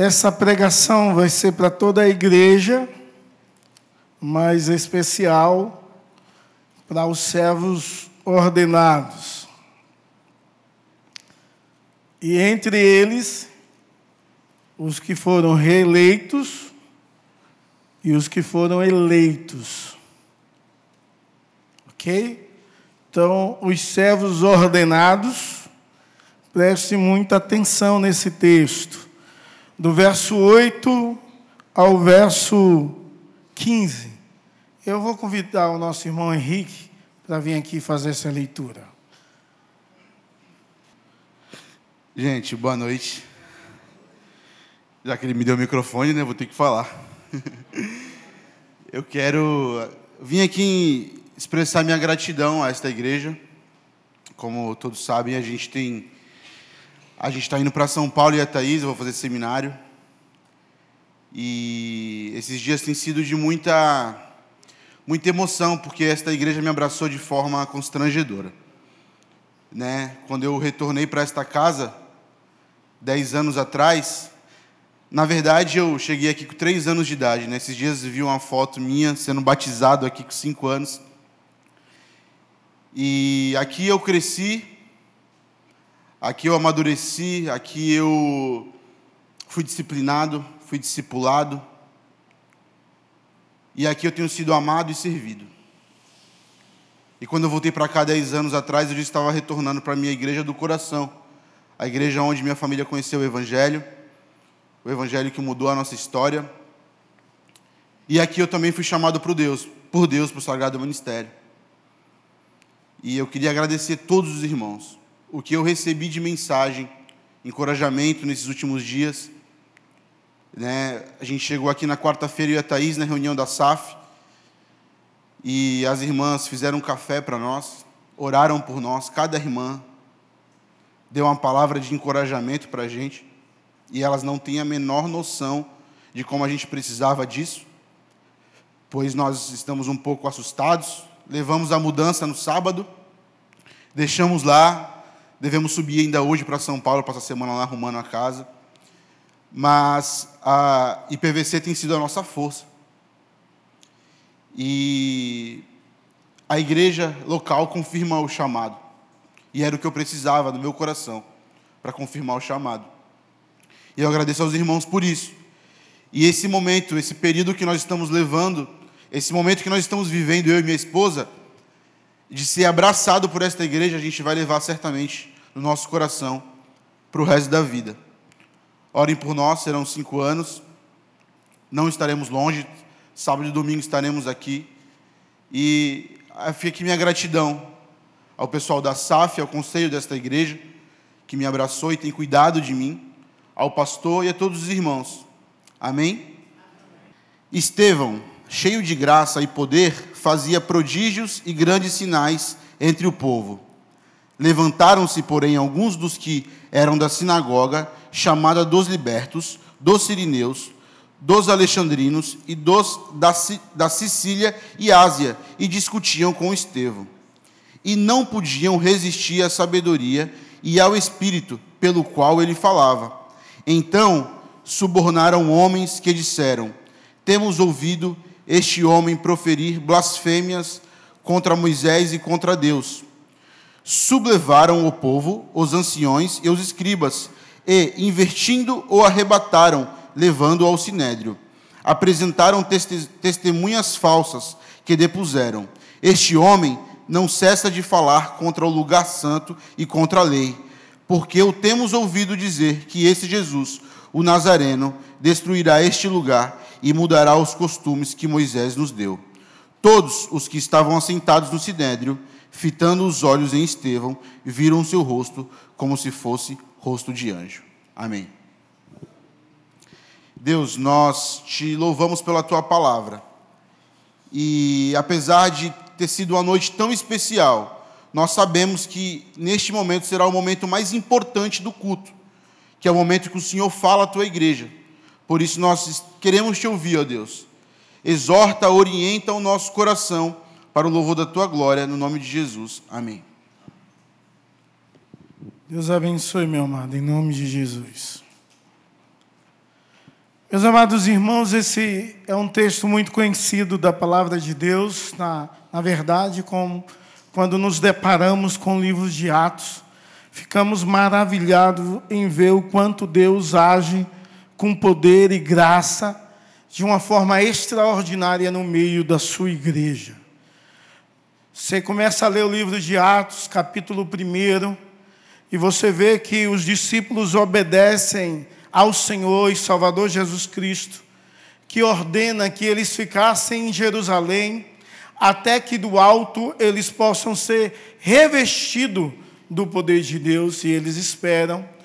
Essa pregação vai ser para toda a igreja, mas especial para os servos ordenados. E entre eles, os que foram reeleitos e os que foram eleitos. Ok? Então, os servos ordenados, preste muita atenção nesse texto. Do verso 8 ao verso 15. Eu vou convidar o nosso irmão Henrique para vir aqui fazer essa leitura. Gente, boa noite. Já que ele me deu o microfone, né, vou ter que falar. Eu quero vir aqui expressar minha gratidão a esta igreja. Como todos sabem, a gente tem a gente está indo para São Paulo e a Thaís, eu vou fazer seminário. E esses dias têm sido de muita muita emoção, porque esta igreja me abraçou de forma constrangedora. Né? Quando eu retornei para esta casa, dez anos atrás, na verdade eu cheguei aqui com três anos de idade. Né? Esses dias vi uma foto minha sendo batizado aqui com cinco anos. E aqui eu cresci, aqui eu amadureci, aqui eu fui disciplinado, fui discipulado. E aqui eu tenho sido amado e servido. E quando eu voltei para cá dez anos atrás, eu já estava retornando para a minha igreja do coração a igreja onde minha família conheceu o Evangelho, o Evangelho que mudou a nossa história. E aqui eu também fui chamado por Deus, por Deus, para o Sagrado Ministério. E eu queria agradecer todos os irmãos. O que eu recebi de mensagem, encorajamento nesses últimos dias. Né? A gente chegou aqui na quarta-feira, e a Thaís, na reunião da SAF. E as irmãs fizeram um café para nós, oraram por nós, cada irmã, deu uma palavra de encorajamento para a gente, e elas não têm a menor noção de como a gente precisava disso, pois nós estamos um pouco assustados. Levamos a mudança no sábado, deixamos lá, devemos subir ainda hoje para São Paulo, passar a semana lá arrumando a casa. Mas a IPVC tem sido a nossa força. E a igreja local confirma o chamado. E era o que eu precisava no meu coração para confirmar o chamado. E eu agradeço aos irmãos por isso. E esse momento, esse período que nós estamos levando, esse momento que nós estamos vivendo, eu e minha esposa, de ser abraçado por esta igreja, a gente vai levar certamente no nosso coração para o resto da vida. Orem por nós, serão cinco anos, não estaremos longe, sábado e domingo estaremos aqui. E fica aqui minha gratidão ao pessoal da SAF, ao conselho desta igreja, que me abraçou e tem cuidado de mim, ao pastor e a todos os irmãos. Amém? Estevão, cheio de graça e poder, fazia prodígios e grandes sinais entre o povo. Levantaram-se, porém, alguns dos que eram da sinagoga, chamada dos libertos, dos sirineus, dos alexandrinos e dos da, da Sicília e Ásia, e discutiam com Estevão e não podiam resistir à sabedoria e ao espírito pelo qual ele falava. Então subornaram homens que disseram: Temos ouvido este homem proferir blasfêmias contra Moisés e contra Deus. Sublevaram o povo, os anciões e os escribas, e, invertindo, o arrebataram, levando-o ao sinédrio. Apresentaram testemunhas falsas que depuseram: Este homem não cessa de falar contra o lugar santo e contra a lei, porque o temos ouvido dizer que esse Jesus, o Nazareno, destruirá este lugar e mudará os costumes que Moisés nos deu. Todos os que estavam assentados no sinédrio, fitando os olhos em Estevão, viram seu rosto como se fosse rosto de anjo. Amém. Deus, nós te louvamos pela tua palavra. E apesar de ter sido uma noite tão especial, nós sabemos que neste momento será o momento mais importante do culto, que é o momento que o Senhor fala à tua igreja. Por isso nós queremos te ouvir, ó Deus. Exorta, orienta o nosso coração para o louvor da tua glória, no nome de Jesus. Amém. Deus abençoe, meu amado, em nome de Jesus. Meus amados irmãos, esse é um texto muito conhecido da palavra de Deus. Na, na verdade, com, quando nos deparamos com livros de Atos, ficamos maravilhados em ver o quanto Deus age com poder e graça de uma forma extraordinária no meio da sua igreja. Você começa a ler o livro de Atos, capítulo 1, e você vê que os discípulos obedecem ao Senhor e Salvador Jesus Cristo, que ordena que eles ficassem em Jerusalém, até que do alto eles possam ser revestidos do poder de Deus, e eles esperam.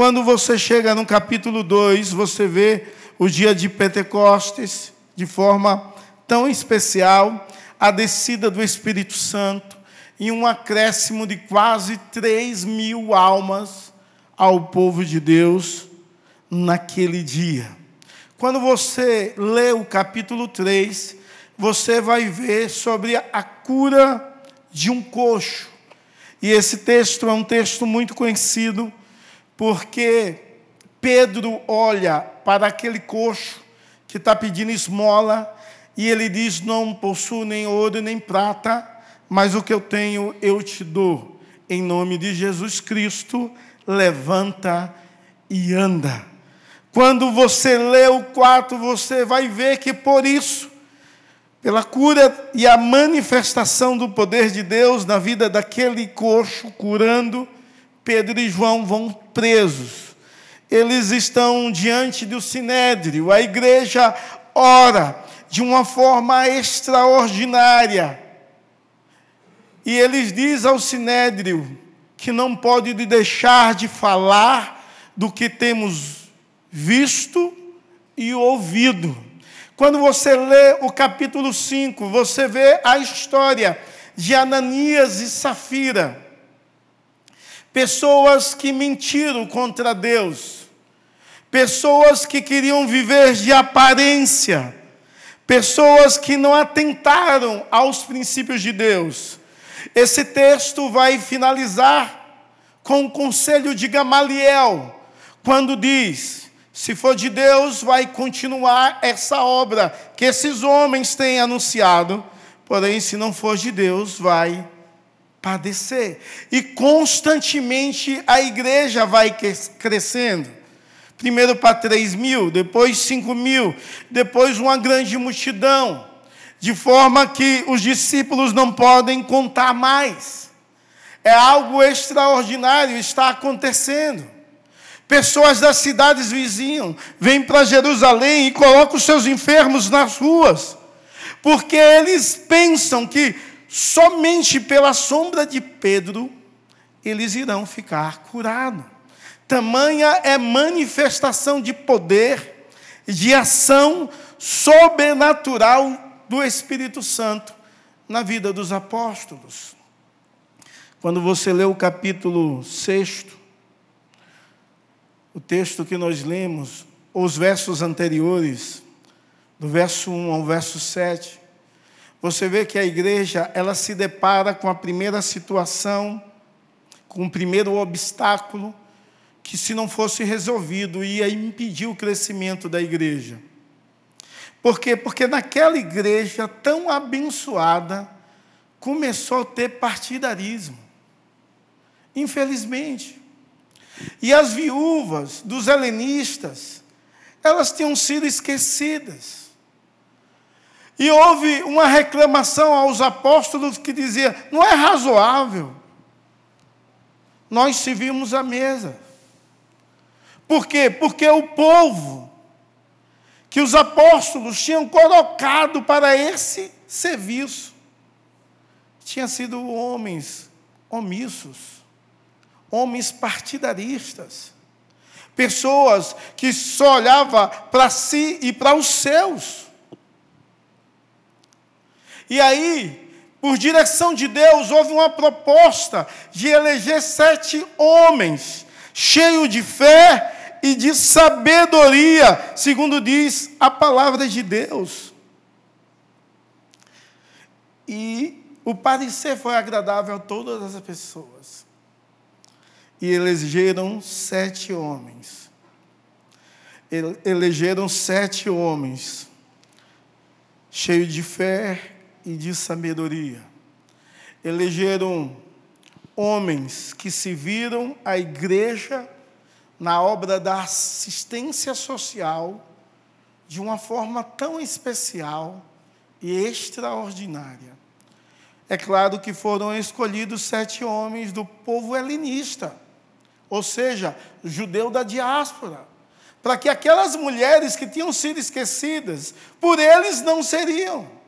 Quando você chega no capítulo 2, você vê o dia de Pentecostes, de forma tão especial, a descida do Espírito Santo, e um acréscimo de quase 3 mil almas ao povo de Deus naquele dia. Quando você lê o capítulo 3, você vai ver sobre a cura de um coxo. E esse texto é um texto muito conhecido, porque Pedro olha para aquele coxo que está pedindo esmola, e ele diz: Não possuo nem ouro nem prata, mas o que eu tenho eu te dou. Em nome de Jesus Cristo, levanta e anda. Quando você lê o 4, você vai ver que por isso, pela cura e a manifestação do poder de Deus na vida daquele coxo curando, Pedro e João vão presos. Eles estão diante do sinédrio. A igreja ora de uma forma extraordinária. E eles diz ao sinédrio que não pode deixar de falar do que temos visto e ouvido. Quando você lê o capítulo 5, você vê a história de Ananias e Safira, pessoas que mentiram contra Deus, pessoas que queriam viver de aparência, pessoas que não atentaram aos princípios de Deus. Esse texto vai finalizar com o conselho de Gamaliel, quando diz: se for de Deus, vai continuar essa obra que esses homens têm anunciado. Porém, se não for de Deus, vai padecer. E constantemente a igreja vai crescendo. Primeiro para 3 mil, depois 5 mil, depois uma grande multidão. De forma que os discípulos não podem contar mais. É algo extraordinário está acontecendo. Pessoas das cidades vizinhas vêm para Jerusalém e colocam os seus enfermos nas ruas, porque eles pensam que somente pela sombra de Pedro eles irão ficar curados. Tamanha é manifestação de poder, de ação sobrenatural do Espírito Santo na vida dos apóstolos. Quando você lê o capítulo 6, o texto que nós lemos, os versos anteriores, do verso 1 ao verso 7, você vê que a igreja, ela se depara com a primeira situação, com o primeiro obstáculo, que se não fosse resolvido ia impedir o crescimento da igreja. Por quê? Porque naquela igreja tão abençoada, começou a ter partidarismo. Infelizmente. E as viúvas dos helenistas, elas tinham sido esquecidas. E houve uma reclamação aos apóstolos que dizia: não é razoável nós servimos a mesa. Por quê? Porque o povo que os apóstolos tinham colocado para esse serviço tinha sido homens omissos homens partidaristas, pessoas que só olhavam para si e para os seus. E aí, por direção de Deus, houve uma proposta de eleger sete homens, cheios de fé e de sabedoria, segundo diz a palavra de Deus. E o parecer foi agradável a todas as pessoas e elegeram sete homens. elegeram sete homens, cheios de fé e de sabedoria. Elegeram homens que se viram a igreja na obra da assistência social de uma forma tão especial e extraordinária. É claro que foram escolhidos sete homens do povo helenista, ou seja, judeu da diáspora, para que aquelas mulheres que tinham sido esquecidas, por eles não seriam.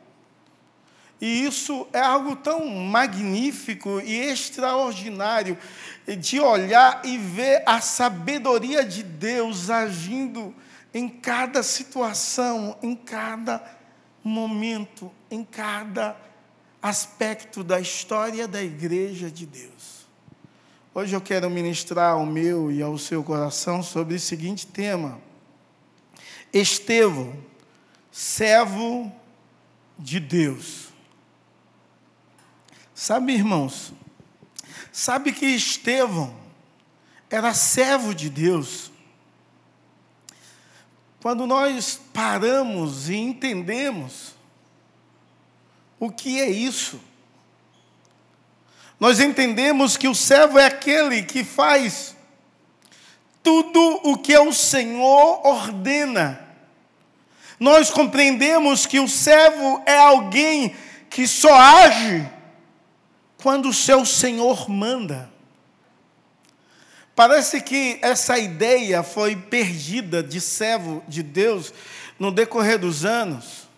E isso é algo tão magnífico e extraordinário de olhar e ver a sabedoria de Deus agindo em cada situação, em cada momento, em cada aspecto da história da igreja de Deus. Hoje eu quero ministrar ao meu e ao seu coração sobre o seguinte tema: Estevão, servo de Deus. Sabe, irmãos, sabe que Estevão era servo de Deus. Quando nós paramos e entendemos o que é isso, nós entendemos que o servo é aquele que faz tudo o que o Senhor ordena. Nós compreendemos que o servo é alguém que só age quando o seu Senhor manda. Parece que essa ideia foi perdida de servo de Deus no decorrer dos anos.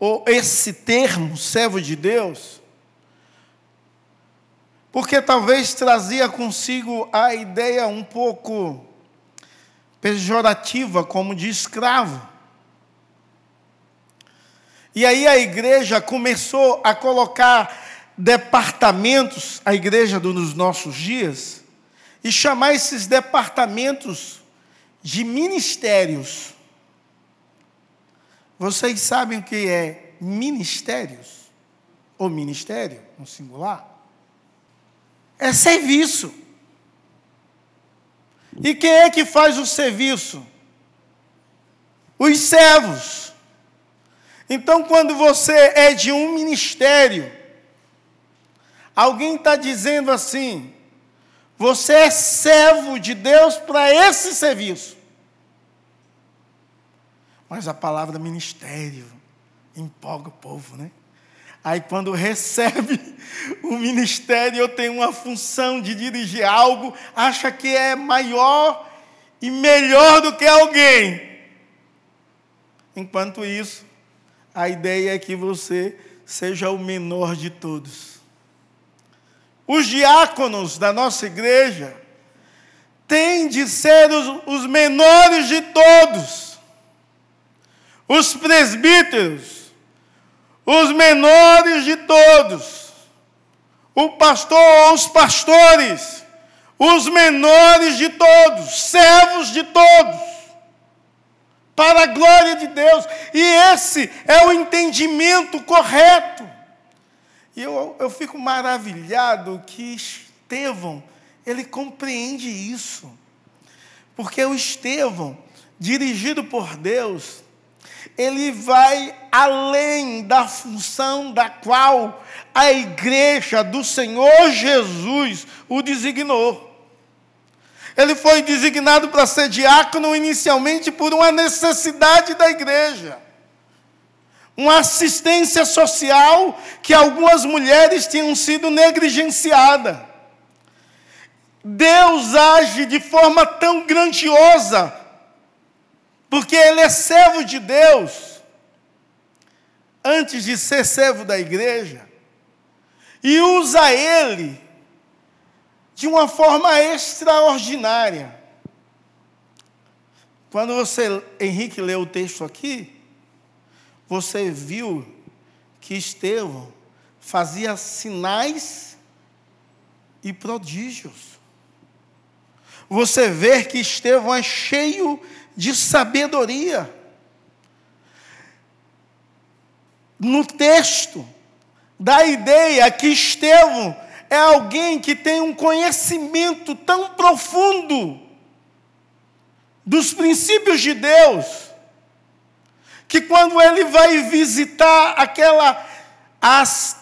Ou esse termo, servo de Deus, porque talvez trazia consigo a ideia um pouco pejorativa, como de escravo. E aí a igreja começou a colocar departamentos, a igreja dos nossos dias, e chamar esses departamentos de ministérios. Vocês sabem o que é ministérios? Ou ministério, no singular? É serviço. E quem é que faz o serviço? Os servos. Então, quando você é de um ministério, Alguém está dizendo assim: você é servo de Deus para esse serviço. Mas a palavra ministério empolga o povo, né? Aí quando recebe o ministério, eu tenho uma função de dirigir algo, acha que é maior e melhor do que alguém. Enquanto isso, a ideia é que você seja o menor de todos. Os diáconos da nossa igreja têm de ser os, os menores de todos. Os presbíteros, os menores de todos. O pastor ou os pastores, os menores de todos, servos de todos para a glória de Deus. E esse é o entendimento correto. E eu, eu fico maravilhado que Estevão, ele compreende isso. Porque o Estevão, dirigido por Deus, ele vai além da função da qual a igreja do Senhor Jesus o designou. Ele foi designado para ser diácono inicialmente por uma necessidade da igreja uma assistência social que algumas mulheres tinham sido negligenciadas. Deus age de forma tão grandiosa, porque Ele é servo de Deus, antes de ser servo da igreja, e usa Ele de uma forma extraordinária. Quando você, Henrique, leu o texto aqui, você viu que Estevão fazia sinais e prodígios. Você vê que Estevão é cheio de sabedoria. No texto, dá a ideia que Estevão é alguém que tem um conhecimento tão profundo dos princípios de Deus, que quando ele vai visitar aquela as,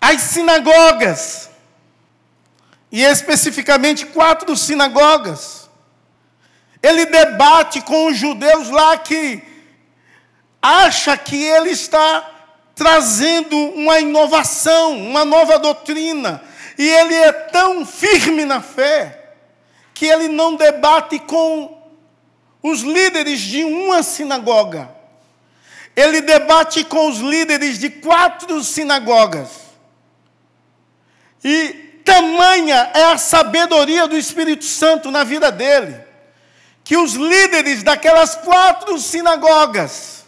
as sinagogas, e especificamente quatro sinagogas, ele debate com os judeus lá que acha que ele está trazendo uma inovação, uma nova doutrina, e ele é tão firme na fé que ele não debate com os líderes de uma sinagoga. Ele debate com os líderes de quatro sinagogas. E tamanha é a sabedoria do Espírito Santo na vida dele, que os líderes daquelas quatro sinagogas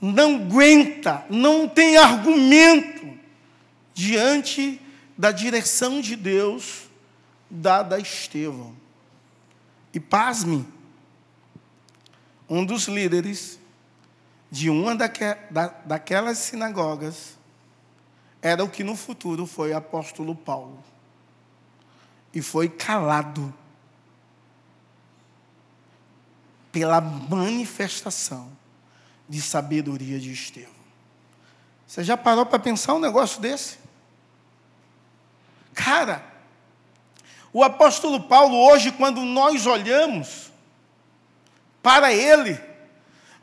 não aguenta, não tem argumento diante da direção de Deus dada a Estevão. E pasme, um dos líderes de uma daque, da, daquelas sinagogas era o que no futuro foi apóstolo Paulo. E foi calado pela manifestação de sabedoria de Estevão. Você já parou para pensar um negócio desse? Cara, o apóstolo Paulo, hoje, quando nós olhamos para ele,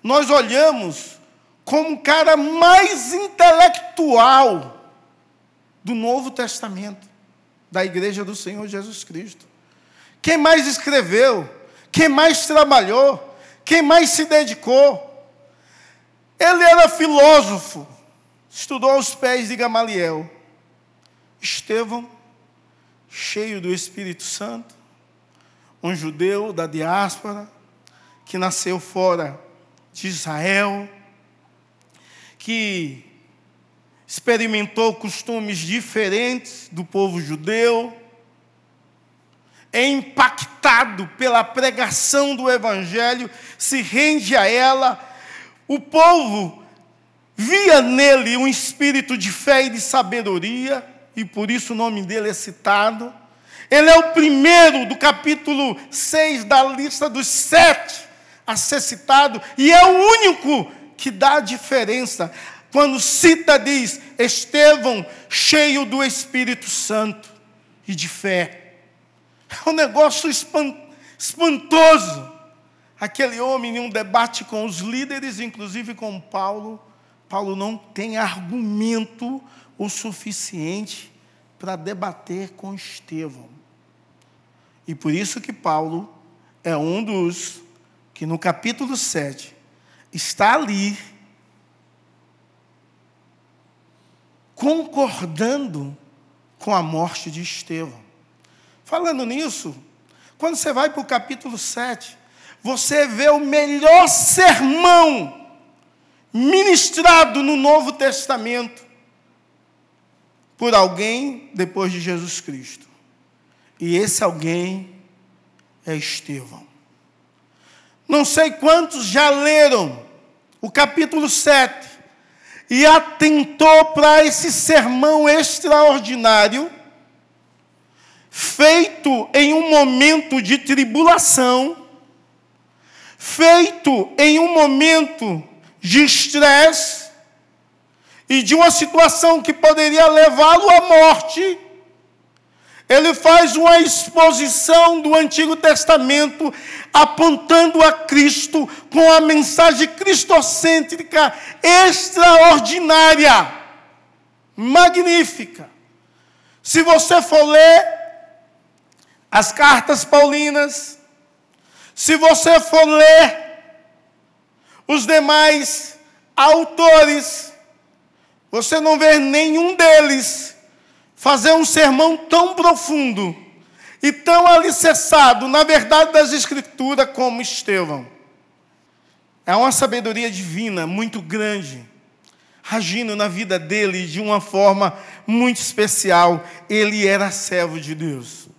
nós olhamos como o cara mais intelectual do Novo Testamento, da igreja do Senhor Jesus Cristo. Quem mais escreveu, quem mais trabalhou, quem mais se dedicou. Ele era filósofo, estudou aos pés de Gamaliel. Estevão, cheio do Espírito Santo, um judeu da diáspora, que nasceu fora de Israel, que experimentou costumes diferentes do povo judeu, é impactado pela pregação do Evangelho, se rende a ela. O povo via nele um espírito de fé e de sabedoria, e por isso o nome dele é citado. Ele é o primeiro do capítulo 6 da lista dos sete a ser citado, e é o único que dá a diferença. Quando cita, diz: Estevão, cheio do Espírito Santo e de fé. É um negócio espantoso. Aquele homem, em um debate com os líderes, inclusive com Paulo, Paulo não tem argumento o suficiente para debater com Estevão. E por isso que Paulo é um dos que no capítulo 7 está ali concordando com a morte de Estevão. Falando nisso, quando você vai para o capítulo 7, você vê o melhor sermão ministrado no Novo Testamento por alguém depois de Jesus Cristo. E esse alguém é Estevão. Não sei quantos já leram o capítulo 7 e atentou para esse sermão extraordinário feito em um momento de tribulação, feito em um momento de estresse e de uma situação que poderia levá-lo à morte. Ele faz uma exposição do Antigo Testamento apontando a Cristo com a mensagem cristocêntrica extraordinária, magnífica. Se você for ler as cartas paulinas, se você for ler os demais autores, você não vê nenhum deles fazer um sermão tão profundo e tão alicerçado na verdade das Escrituras como Estevão. É uma sabedoria divina muito grande, agindo na vida dele de uma forma muito especial. Ele era servo de Deus.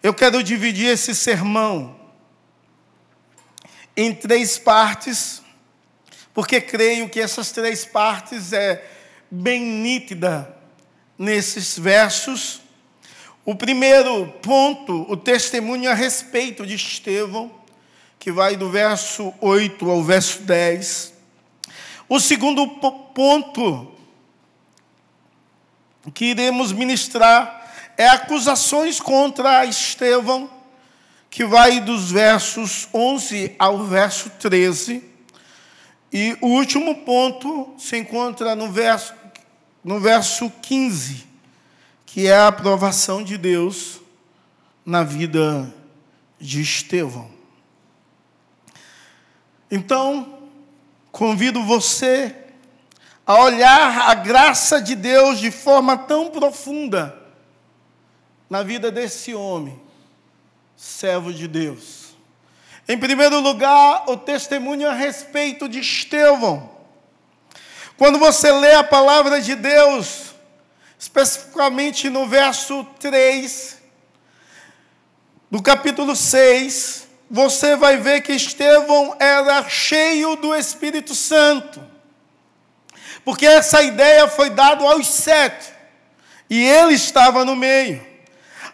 Eu quero dividir esse sermão em três partes, porque creio que essas três partes é bem nítida nesses versos. O primeiro ponto, o testemunho a respeito de Estevão, que vai do verso 8 ao verso 10. O segundo ponto que iremos ministrar é acusações contra Estevão, que vai dos versos 11 ao verso 13. E o último ponto se encontra no verso, no verso 15 que é a aprovação de Deus na vida de Estevão. Então, convido você a olhar a graça de Deus de forma tão profunda na vida desse homem, servo de Deus. Em primeiro lugar, o testemunho a respeito de Estevão. Quando você lê a palavra de Deus, especificamente no verso 3 do capítulo 6, você vai ver que Estevão era cheio do Espírito Santo. Porque essa ideia foi dada aos sete, e ele estava no meio.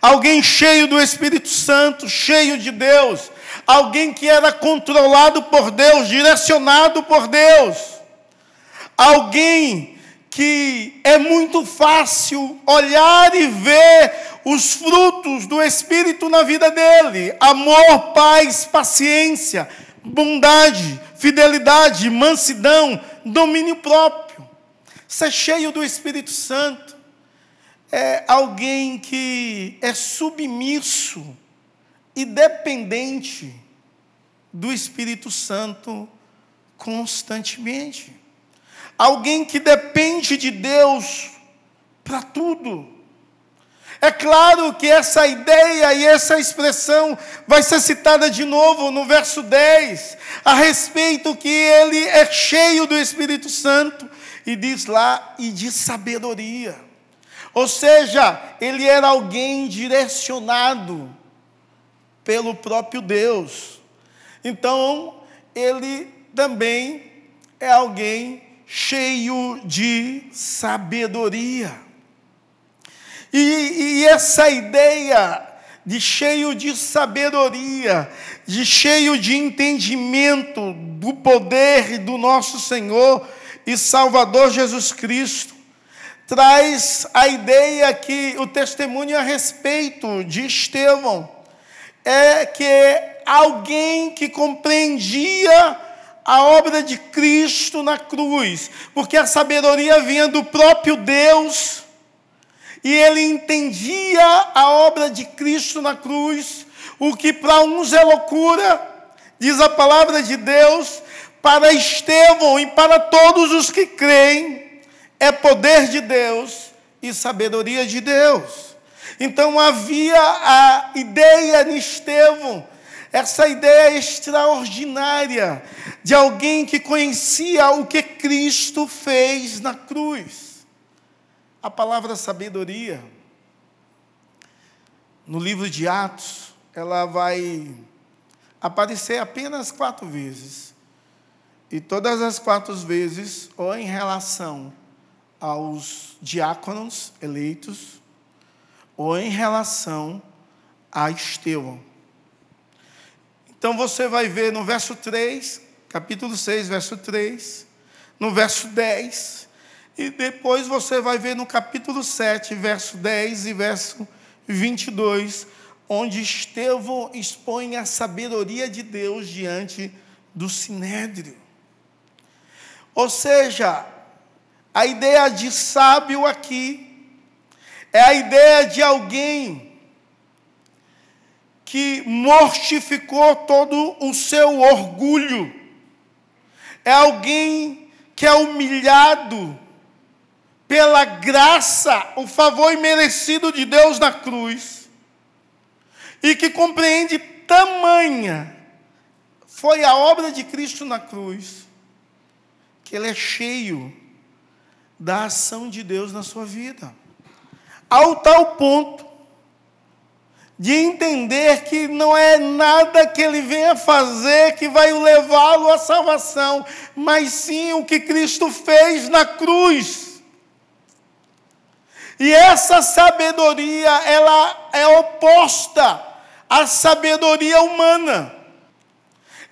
Alguém cheio do Espírito Santo, cheio de Deus, alguém que era controlado por Deus, direcionado por Deus, alguém que é muito fácil olhar e ver os frutos do Espírito na vida dele: amor, paz, paciência, bondade, fidelidade, mansidão, domínio próprio. Ser cheio do Espírito Santo. É alguém que é submisso e dependente do Espírito Santo constantemente alguém que depende de Deus para tudo. É claro que essa ideia e essa expressão vai ser citada de novo no verso 10, a respeito que ele é cheio do Espírito Santo, e diz lá, e de sabedoria. Ou seja, ele era alguém direcionado pelo próprio Deus. Então, ele também é alguém cheio de sabedoria. E, e, essa ideia de cheio de sabedoria, de cheio de entendimento do poder do nosso Senhor e Salvador Jesus Cristo, traz a ideia que o testemunho a respeito de Estevão é que alguém que compreendia a obra de Cristo na cruz, porque a sabedoria vinha do próprio Deus, e ele entendia a obra de Cristo na cruz, o que para uns é loucura, diz a palavra de Deus, para Estevão e para todos os que creem, é poder de Deus e sabedoria de Deus. Então havia a ideia de Estevão essa ideia extraordinária de alguém que conhecia o que Cristo fez na cruz. A palavra sabedoria, no livro de Atos, ela vai aparecer apenas quatro vezes. E todas as quatro vezes, ou em relação aos diáconos eleitos, ou em relação a Estevão. Então você vai ver no verso 3, capítulo 6, verso 3, no verso 10, e depois você vai ver no capítulo 7, verso 10 e verso 22, onde Estevão expõe a sabedoria de Deus diante do sinédrio. Ou seja, a ideia de sábio aqui é a ideia de alguém que mortificou todo o seu orgulho. É alguém que é humilhado pela graça, o favor imerecido de Deus na cruz, e que compreende tamanha foi a obra de Cristo na cruz, que ele é cheio da ação de Deus na sua vida, ao tal ponto de entender que não é nada que ele venha fazer que vai levá-lo à salvação, mas sim o que Cristo fez na cruz. E essa sabedoria, ela é oposta à sabedoria humana.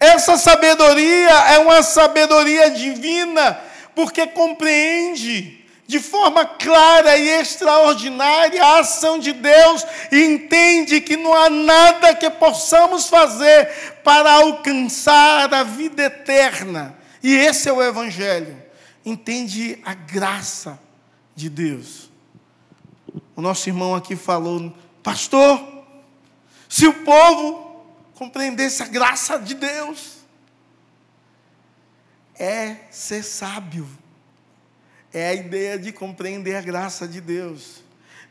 Essa sabedoria é uma sabedoria divina, porque compreende de forma clara e extraordinária a ação de Deus e entende que não há nada que possamos fazer para alcançar a vida eterna. E esse é o Evangelho. Entende a graça de Deus. O nosso irmão aqui falou, pastor, se o povo compreendesse a graça de Deus, é ser sábio é a ideia de compreender a graça de Deus,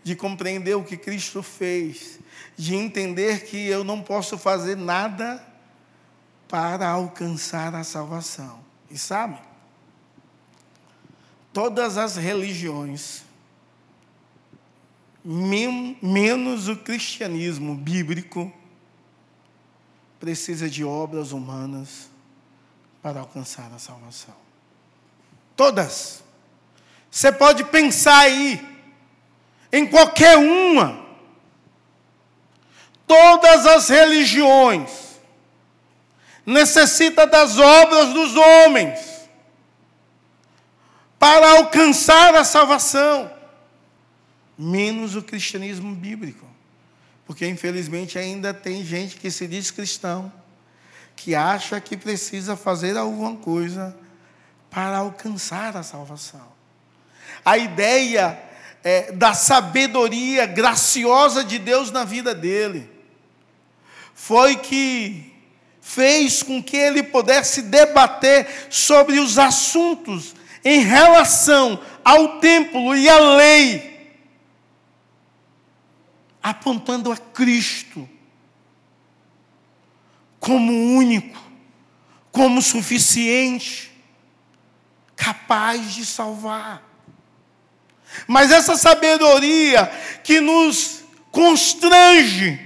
de compreender o que Cristo fez, de entender que eu não posso fazer nada para alcançar a salvação. E sabe? Todas as religiões, menos o cristianismo bíblico, precisa de obras humanas para alcançar a salvação. Todas. Você pode pensar aí, em qualquer uma. Todas as religiões necessitam das obras dos homens para alcançar a salvação, menos o cristianismo bíblico. Porque infelizmente ainda tem gente que se diz cristão, que acha que precisa fazer alguma coisa para alcançar a salvação a ideia é, da sabedoria graciosa de Deus na vida dele. Foi que fez com que ele pudesse debater sobre os assuntos em relação ao templo e à lei, apontando a Cristo como único, como suficiente, capaz de salvar. Mas essa sabedoria que nos constrange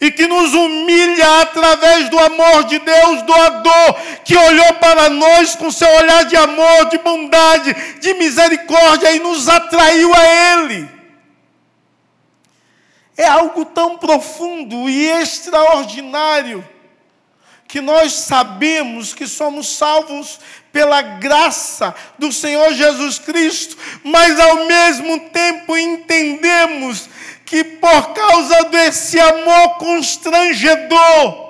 e que nos humilha através do amor de Deus, doador, que olhou para nós com seu olhar de amor, de bondade, de misericórdia e nos atraiu a Ele. É algo tão profundo e extraordinário que nós sabemos que somos salvos pela graça do Senhor Jesus Cristo, mas ao mesmo tempo entendemos que por causa desse amor constrangedor,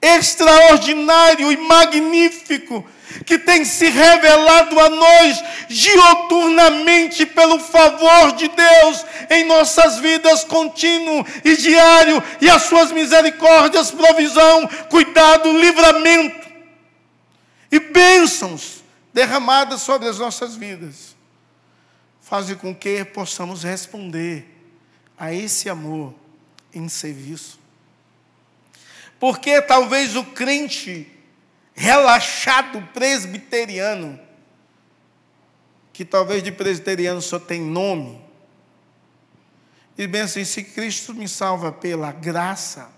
extraordinário e magnífico, que tem se revelado a nós dioturnamente pelo favor de Deus em nossas vidas contínuo e diário, e as suas misericórdias, provisão, cuidado, livramento e bênçãos derramadas sobre as nossas vidas, fazem com que possamos responder a esse amor em serviço. Porque talvez o crente relaxado presbiteriano, que talvez de presbiteriano só tem nome, e bem assim, se Cristo me salva pela graça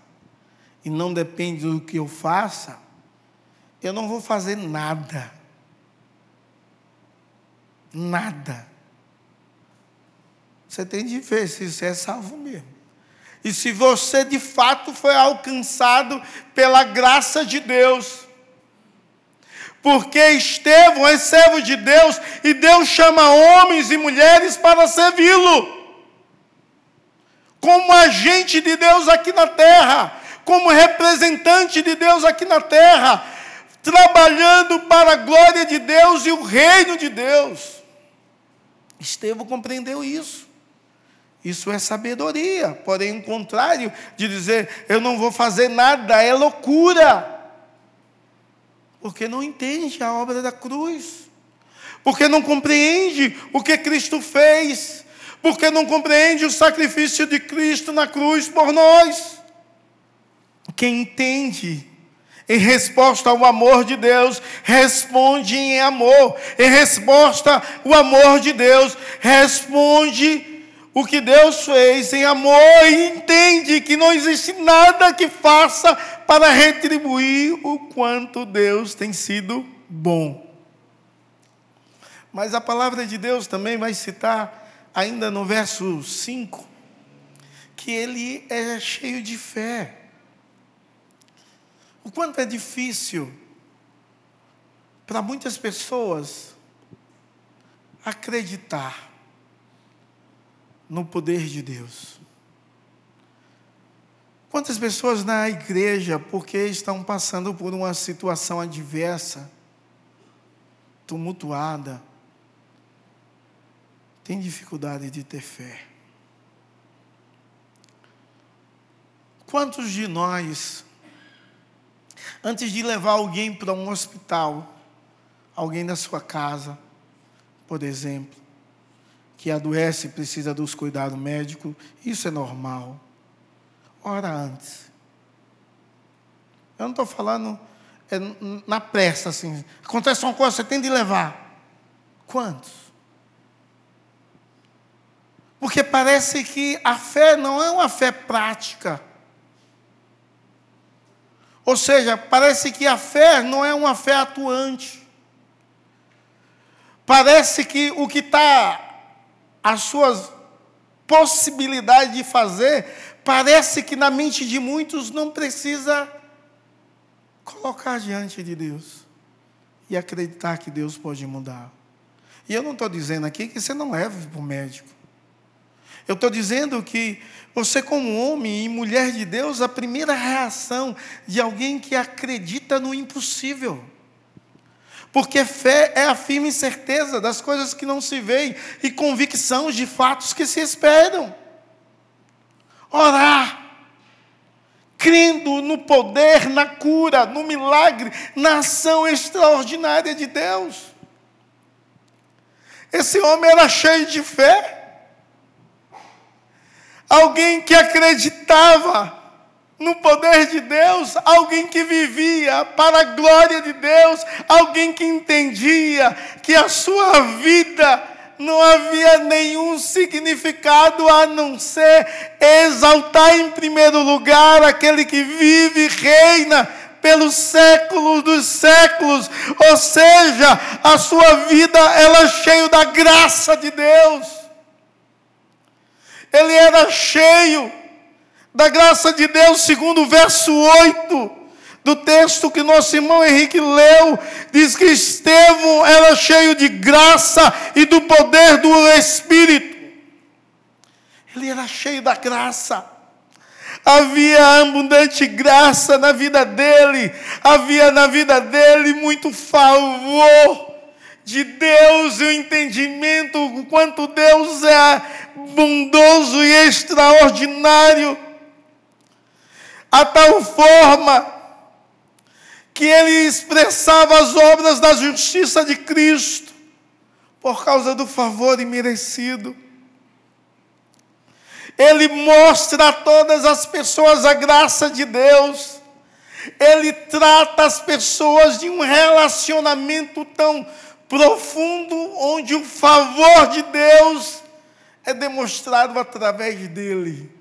e não depende do que eu faça, eu não vou fazer nada. Nada. Você tem de ver se você é salvo mesmo. E se você de fato foi alcançado pela graça de Deus. Porque Estevão é servo de Deus e Deus chama homens e mulheres para servi-lo. Como agente de Deus aqui na terra, como representante de Deus aqui na terra, trabalhando para a glória de Deus e o reino de Deus. Estevão compreendeu isso. Isso é sabedoria, porém, o contrário de dizer eu não vou fazer nada é loucura porque não entende a obra da cruz, porque não compreende o que Cristo fez, porque não compreende o sacrifício de Cristo na cruz por nós. Quem entende, em resposta ao amor de Deus, responde em amor. Em resposta ao amor de Deus, responde o que Deus fez em amor e entende que não existe nada que faça para retribuir o quanto Deus tem sido bom. Mas a palavra de Deus também vai citar ainda no verso 5, que ele é cheio de fé. O quanto é difícil para muitas pessoas acreditar no poder de Deus. Quantas pessoas na igreja, porque estão passando por uma situação adversa, tumultuada, têm dificuldade de ter fé? Quantos de nós, antes de levar alguém para um hospital, alguém da sua casa, por exemplo, que adoece e precisa dos cuidados médicos, isso é normal. Ora antes. Eu não estou falando é, na pressa, assim. Acontece uma coisa, você tem de levar. Quantos? Porque parece que a fé não é uma fé prática. Ou seja, parece que a fé não é uma fé atuante. Parece que o que está as suas possibilidades de fazer, parece que na mente de muitos não precisa colocar diante de Deus e acreditar que Deus pode mudar. E eu não estou dizendo aqui que você não leve para o médico. Eu estou dizendo que você, como homem e mulher de Deus, a primeira reação de alguém que acredita no impossível. Porque fé é a firme certeza das coisas que não se veem e convicção de fatos que se esperam. Orar, crendo no poder, na cura, no milagre, na ação extraordinária de Deus. Esse homem era cheio de fé alguém que acreditava no poder de Deus, alguém que vivia para a glória de Deus, alguém que entendia que a sua vida não havia nenhum significado a não ser exaltar em primeiro lugar aquele que vive e reina pelos séculos dos séculos, ou seja, a sua vida ela é cheia da graça de Deus. Ele era cheio da graça de Deus, segundo o verso 8 do texto que nosso irmão Henrique leu, diz que Estevão era cheio de graça e do poder do Espírito. Ele era cheio da graça. Havia abundante graça na vida dele, havia na vida dele muito favor de Deus e o entendimento o quanto Deus é bondoso e extraordinário, a tal forma que ele expressava as obras da justiça de Cristo por causa do favor imerecido. Ele mostra a todas as pessoas a graça de Deus. Ele trata as pessoas de um relacionamento tão profundo, onde o favor de Deus é demonstrado através dele.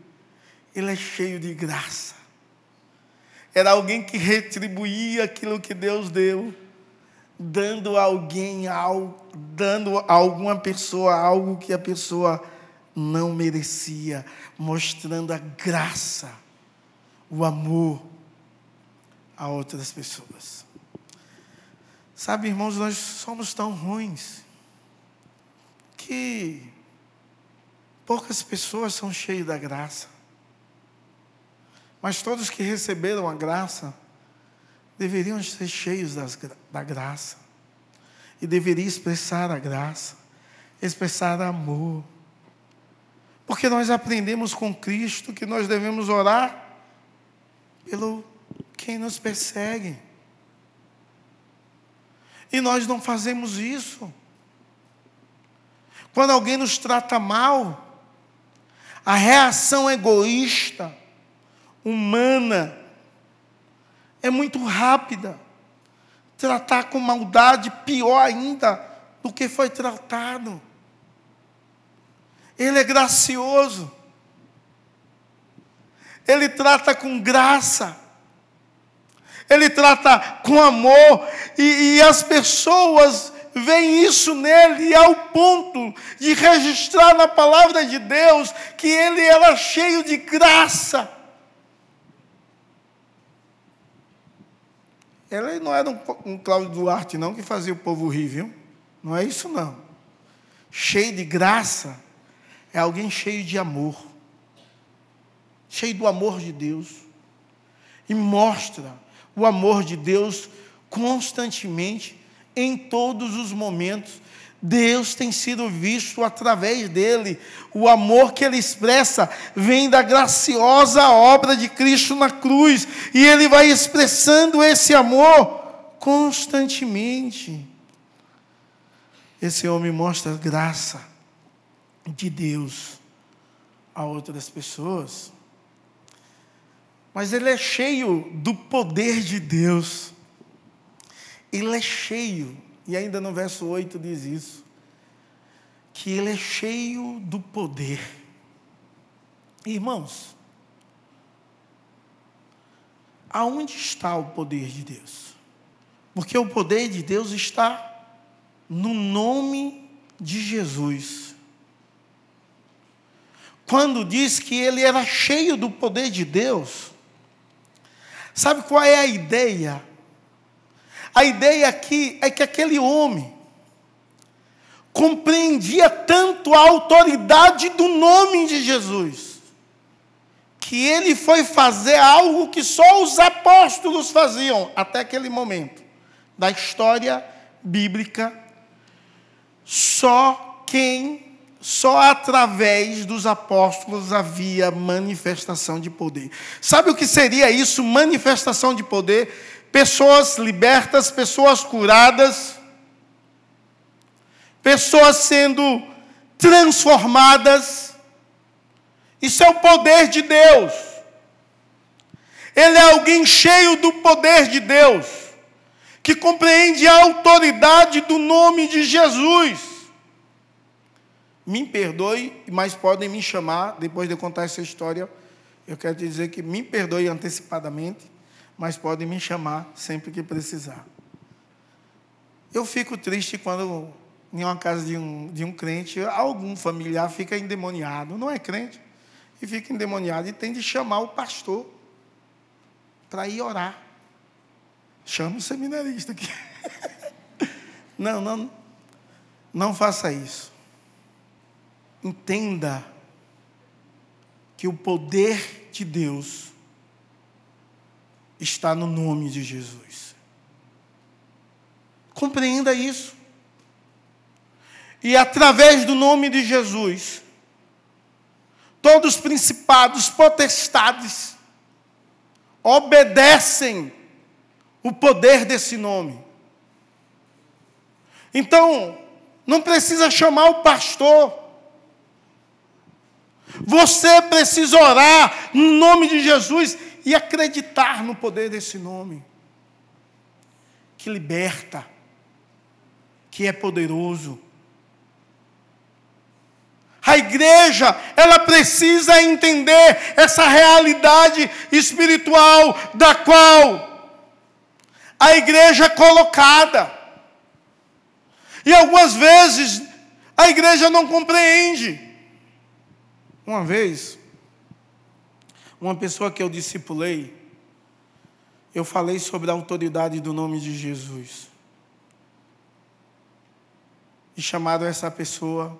Ele é cheio de graça. Era alguém que retribuía aquilo que Deus deu, dando a alguém algo, dando a alguma pessoa algo que a pessoa não merecia, mostrando a graça, o amor a outras pessoas. Sabe, irmãos, nós somos tão ruins que poucas pessoas são cheias da graça. Mas todos que receberam a graça deveriam ser cheios das, da graça. E deveriam expressar a graça, expressar amor. Porque nós aprendemos com Cristo que nós devemos orar pelo quem nos persegue. E nós não fazemos isso. Quando alguém nos trata mal, a reação egoísta, humana, é muito rápida. Tratar com maldade, pior ainda do que foi tratado. Ele é gracioso. Ele trata com graça. Ele trata com amor e, e as pessoas veem isso nele ao ponto de registrar na palavra de Deus que ele era cheio de graça. Ele não era um, um Cláudio Duarte, não, que fazia o povo rir, viu? Não é isso, não. Cheio de graça é alguém cheio de amor, cheio do amor de Deus, e mostra o amor de Deus constantemente, em todos os momentos. Deus tem sido visto através dele. O amor que ele expressa vem da graciosa obra de Cristo na cruz. E ele vai expressando esse amor constantemente. Esse homem mostra graça de Deus a outras pessoas. Mas ele é cheio do poder de Deus. Ele é cheio, e ainda no verso 8 diz isso, que ele é cheio do poder. Irmãos, aonde está o poder de Deus? Porque o poder de Deus está no nome de Jesus. Quando diz que ele era cheio do poder de Deus, sabe qual é a ideia? A ideia aqui é que aquele homem compreendia tanto a autoridade do nome de Jesus, que ele foi fazer algo que só os apóstolos faziam até aquele momento da história bíblica. Só quem, só através dos apóstolos havia manifestação de poder. Sabe o que seria isso? Manifestação de poder pessoas libertas, pessoas curadas, pessoas sendo transformadas. Isso é o poder de Deus. Ele é alguém cheio do poder de Deus, que compreende a autoridade do nome de Jesus. Me perdoe, mas podem me chamar, depois de eu contar essa história, eu quero dizer que me perdoe antecipadamente mas podem me chamar sempre que precisar. Eu fico triste quando em uma casa de um, de um crente, algum familiar fica endemoniado, não é crente, e fica endemoniado e tem de chamar o pastor para ir orar. Chama o seminarista aqui. Não, não, não faça isso. Entenda que o poder de Deus está no nome de Jesus. Compreenda isso. E através do nome de Jesus, todos os principados, potestades, obedecem o poder desse nome. Então, não precisa chamar o pastor. Você precisa orar no nome de Jesus e acreditar no poder desse nome, que liberta, que é poderoso. A igreja, ela precisa entender essa realidade espiritual da qual a igreja é colocada. E algumas vezes a igreja não compreende. Uma vez, uma pessoa que eu discipulei, eu falei sobre a autoridade do nome de Jesus. E chamaram essa pessoa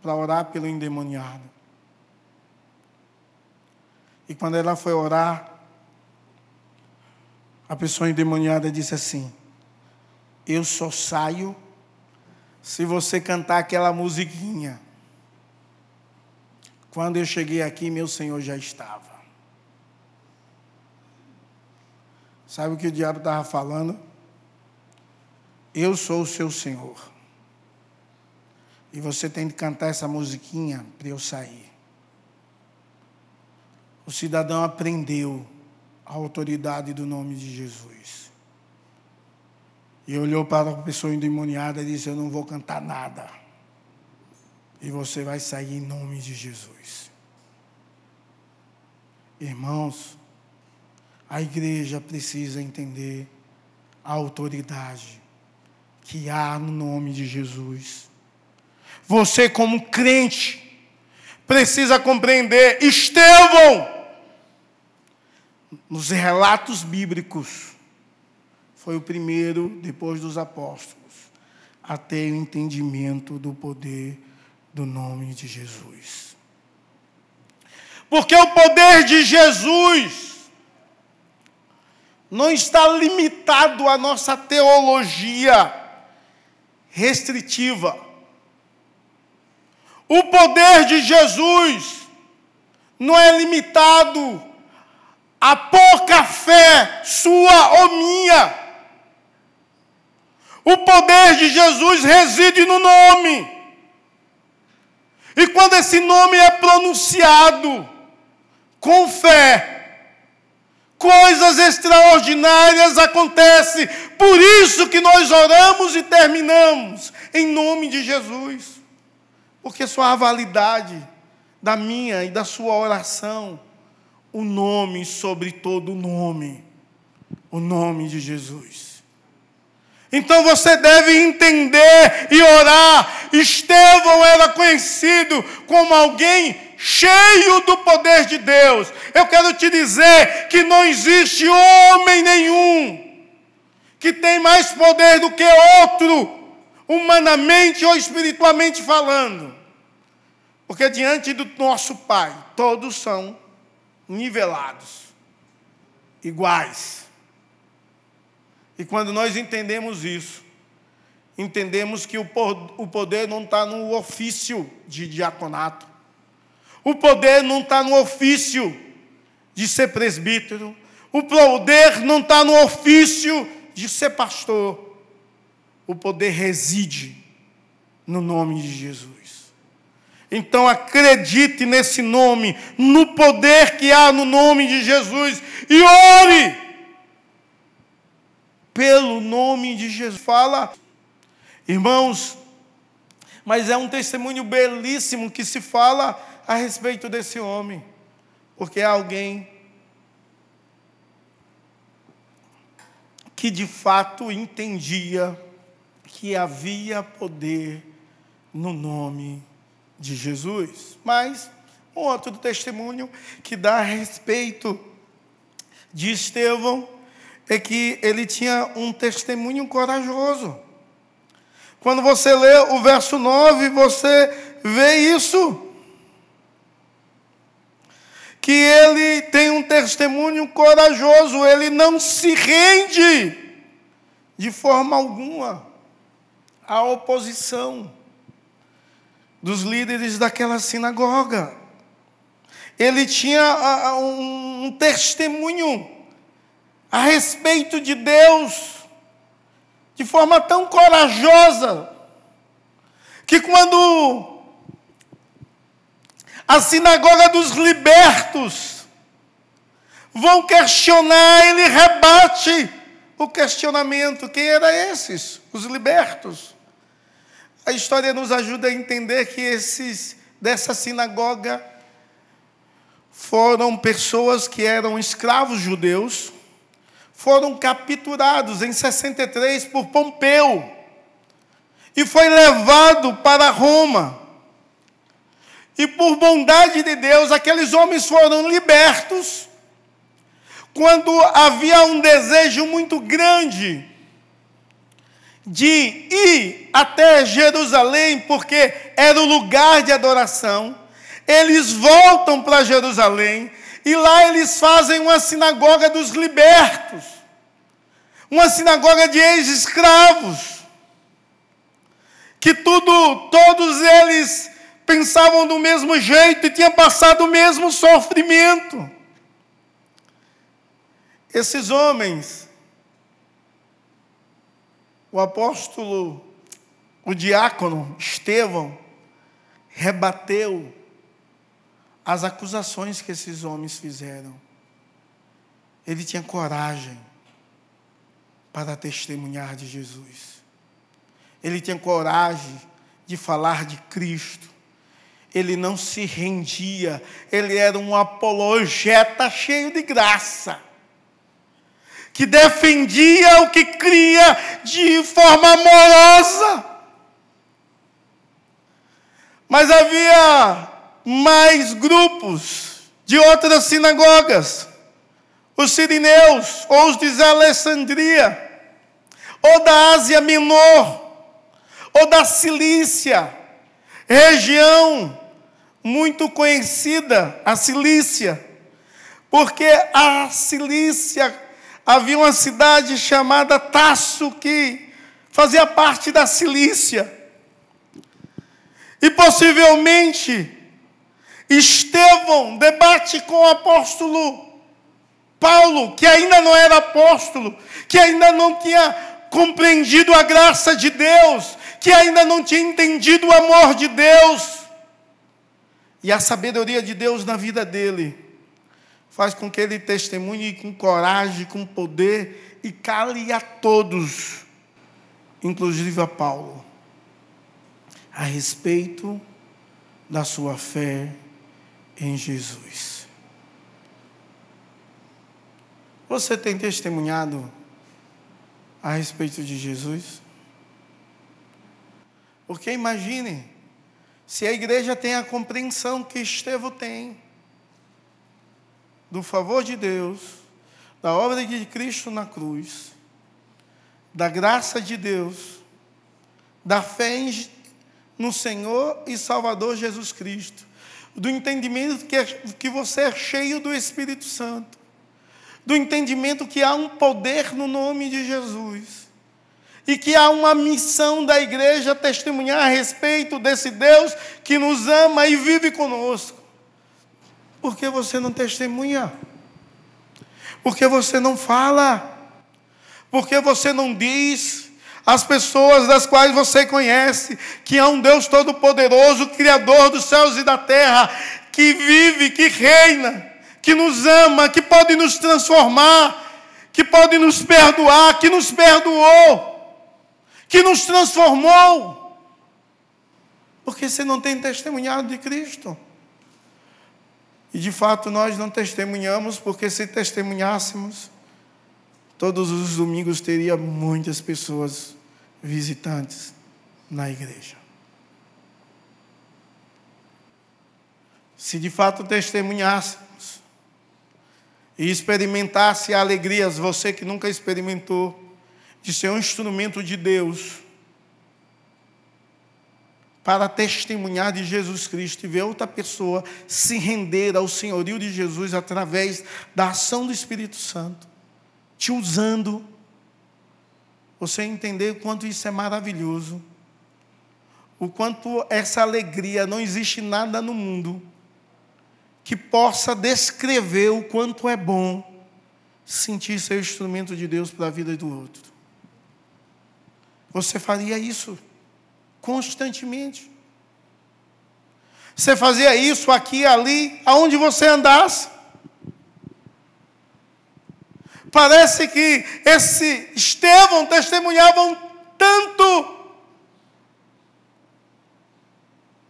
para orar pelo endemoniado. E quando ela foi orar, a pessoa endemoniada disse assim: Eu só saio se você cantar aquela musiquinha. Quando eu cheguei aqui, meu Senhor já estava. Sabe o que o diabo estava falando? Eu sou o seu Senhor. E você tem que cantar essa musiquinha para eu sair. O cidadão aprendeu a autoridade do nome de Jesus. E olhou para a pessoa endemoniada e disse: Eu não vou cantar nada. E você vai sair em nome de Jesus. Irmãos, a igreja precisa entender a autoridade que há no nome de Jesus. Você, como crente, precisa compreender: Estevão, nos relatos bíblicos, foi o primeiro, depois dos apóstolos, a ter o entendimento do poder do nome de Jesus. Porque o poder de Jesus não está limitado à nossa teologia restritiva. O poder de Jesus não é limitado a pouca fé sua ou minha. O poder de Jesus reside no nome. E quando esse nome é pronunciado com fé, coisas extraordinárias acontecem. Por isso que nós oramos e terminamos em nome de Jesus. Porque só há validade da minha e da sua oração o nome sobre todo nome, o nome de Jesus. Então você deve entender e orar. Estevão era conhecido como alguém cheio do poder de Deus. Eu quero te dizer que não existe homem nenhum que tem mais poder do que outro, humanamente ou espiritualmente falando. Porque diante do nosso Pai, todos são nivelados, iguais. E quando nós entendemos isso, entendemos que o poder não está no ofício de diaconato, o poder não está no ofício de ser presbítero, o poder não está no ofício de ser pastor, o poder reside no nome de Jesus. Então acredite nesse nome, no poder que há no nome de Jesus e ore pelo nome de Jesus. Fala, irmãos, mas é um testemunho belíssimo que se fala a respeito desse homem, porque é alguém que de fato entendia que havia poder no nome de Jesus. Mas um outro testemunho que dá a respeito de Estevão é que ele tinha um testemunho corajoso. Quando você lê o verso 9, você vê isso. Que ele tem um testemunho corajoso, ele não se rende de forma alguma à oposição dos líderes daquela sinagoga. Ele tinha um testemunho a respeito de Deus, de forma tão corajosa, que quando a sinagoga dos libertos vão questionar, ele rebate o questionamento. Quem eram esses? Os libertos. A história nos ajuda a entender que esses dessa sinagoga foram pessoas que eram escravos judeus, foram capturados em 63 por Pompeu e foi levado para Roma. E por bondade de Deus, aqueles homens foram libertos quando havia um desejo muito grande de ir até Jerusalém, porque era o lugar de adoração. Eles voltam para Jerusalém e lá eles fazem uma sinagoga dos libertos, uma sinagoga de ex-escravos, que tudo, todos eles pensavam do mesmo jeito e tinham passado o mesmo sofrimento. Esses homens o apóstolo, o diácono Estevão, rebateu as acusações que esses homens fizeram. Ele tinha coragem para testemunhar de Jesus. Ele tinha coragem de falar de Cristo. Ele não se rendia, ele era um apologeta cheio de graça que defendia o que cria de forma amorosa. Mas havia mais grupos de outras sinagogas, os sirineus, ou os de Alessandria, ou da Ásia Menor, ou da Cilícia, região muito conhecida, a Cilícia, porque a Cilícia havia uma cidade chamada Tasso que fazia parte da Cilícia. E possivelmente Estevão debate com o apóstolo Paulo, que ainda não era apóstolo, que ainda não tinha compreendido a graça de Deus, que ainda não tinha entendido o amor de Deus e a sabedoria de Deus na vida dele, faz com que ele testemunhe com coragem, com poder e cale a todos, inclusive a Paulo, a respeito da sua fé em Jesus. Você tem testemunhado a respeito de Jesus? Porque imagine, se a igreja tem a compreensão que Estevão tem, do favor de Deus, da obra de Cristo na cruz, da graça de Deus, da fé no Senhor e Salvador Jesus Cristo, do entendimento que, é, que você é cheio do Espírito Santo, do entendimento que há um poder no nome de Jesus e que há uma missão da igreja testemunhar a respeito desse Deus que nos ama e vive conosco. Por que você não testemunha? Por que você não fala? Por que você não diz às pessoas das quais você conhece que há um Deus todo-poderoso, Criador dos céus e da terra, que vive, que reina, que nos ama, que pode nos transformar, que pode nos perdoar, que nos perdoou, que nos transformou. Porque você não tem testemunhado de Cristo. E de fato nós não testemunhamos, porque se testemunhássemos, todos os domingos teria muitas pessoas visitantes na igreja. Se de fato testemunhássemos, e experimentasse alegrias, você que nunca experimentou, de ser um instrumento de Deus para testemunhar de Jesus Cristo e ver outra pessoa se render ao senhorio de Jesus através da ação do Espírito Santo, te usando, você entender o quanto isso é maravilhoso, o quanto essa alegria, não existe nada no mundo que possa descrever o quanto é bom sentir ser instrumento de Deus para a vida do outro. Você faria isso constantemente. Você fazia isso aqui, ali, aonde você andasse. Parece que esse Estevão testemunhavam tanto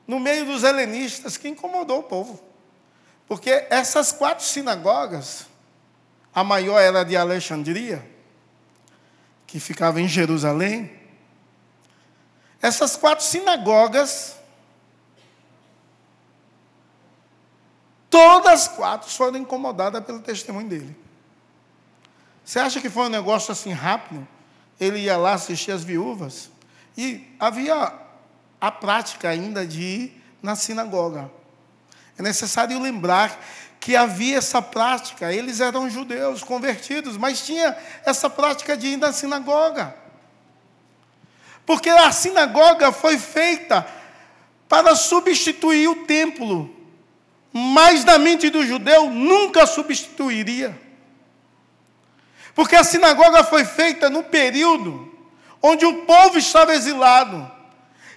no meio dos helenistas que incomodou o povo. Porque essas quatro sinagogas, a maior era de Alexandria, que ficava em Jerusalém. Essas quatro sinagogas, todas as quatro foram incomodadas pelo testemunho dele. Você acha que foi um negócio assim rápido? Ele ia lá assistir as viúvas? E havia a prática ainda de ir na sinagoga. É necessário lembrar que havia essa prática, eles eram judeus convertidos, mas tinha essa prática de ir na sinagoga. Porque a sinagoga foi feita para substituir o templo, mas na mente do judeu nunca substituiria. Porque a sinagoga foi feita no período onde o povo estava exilado.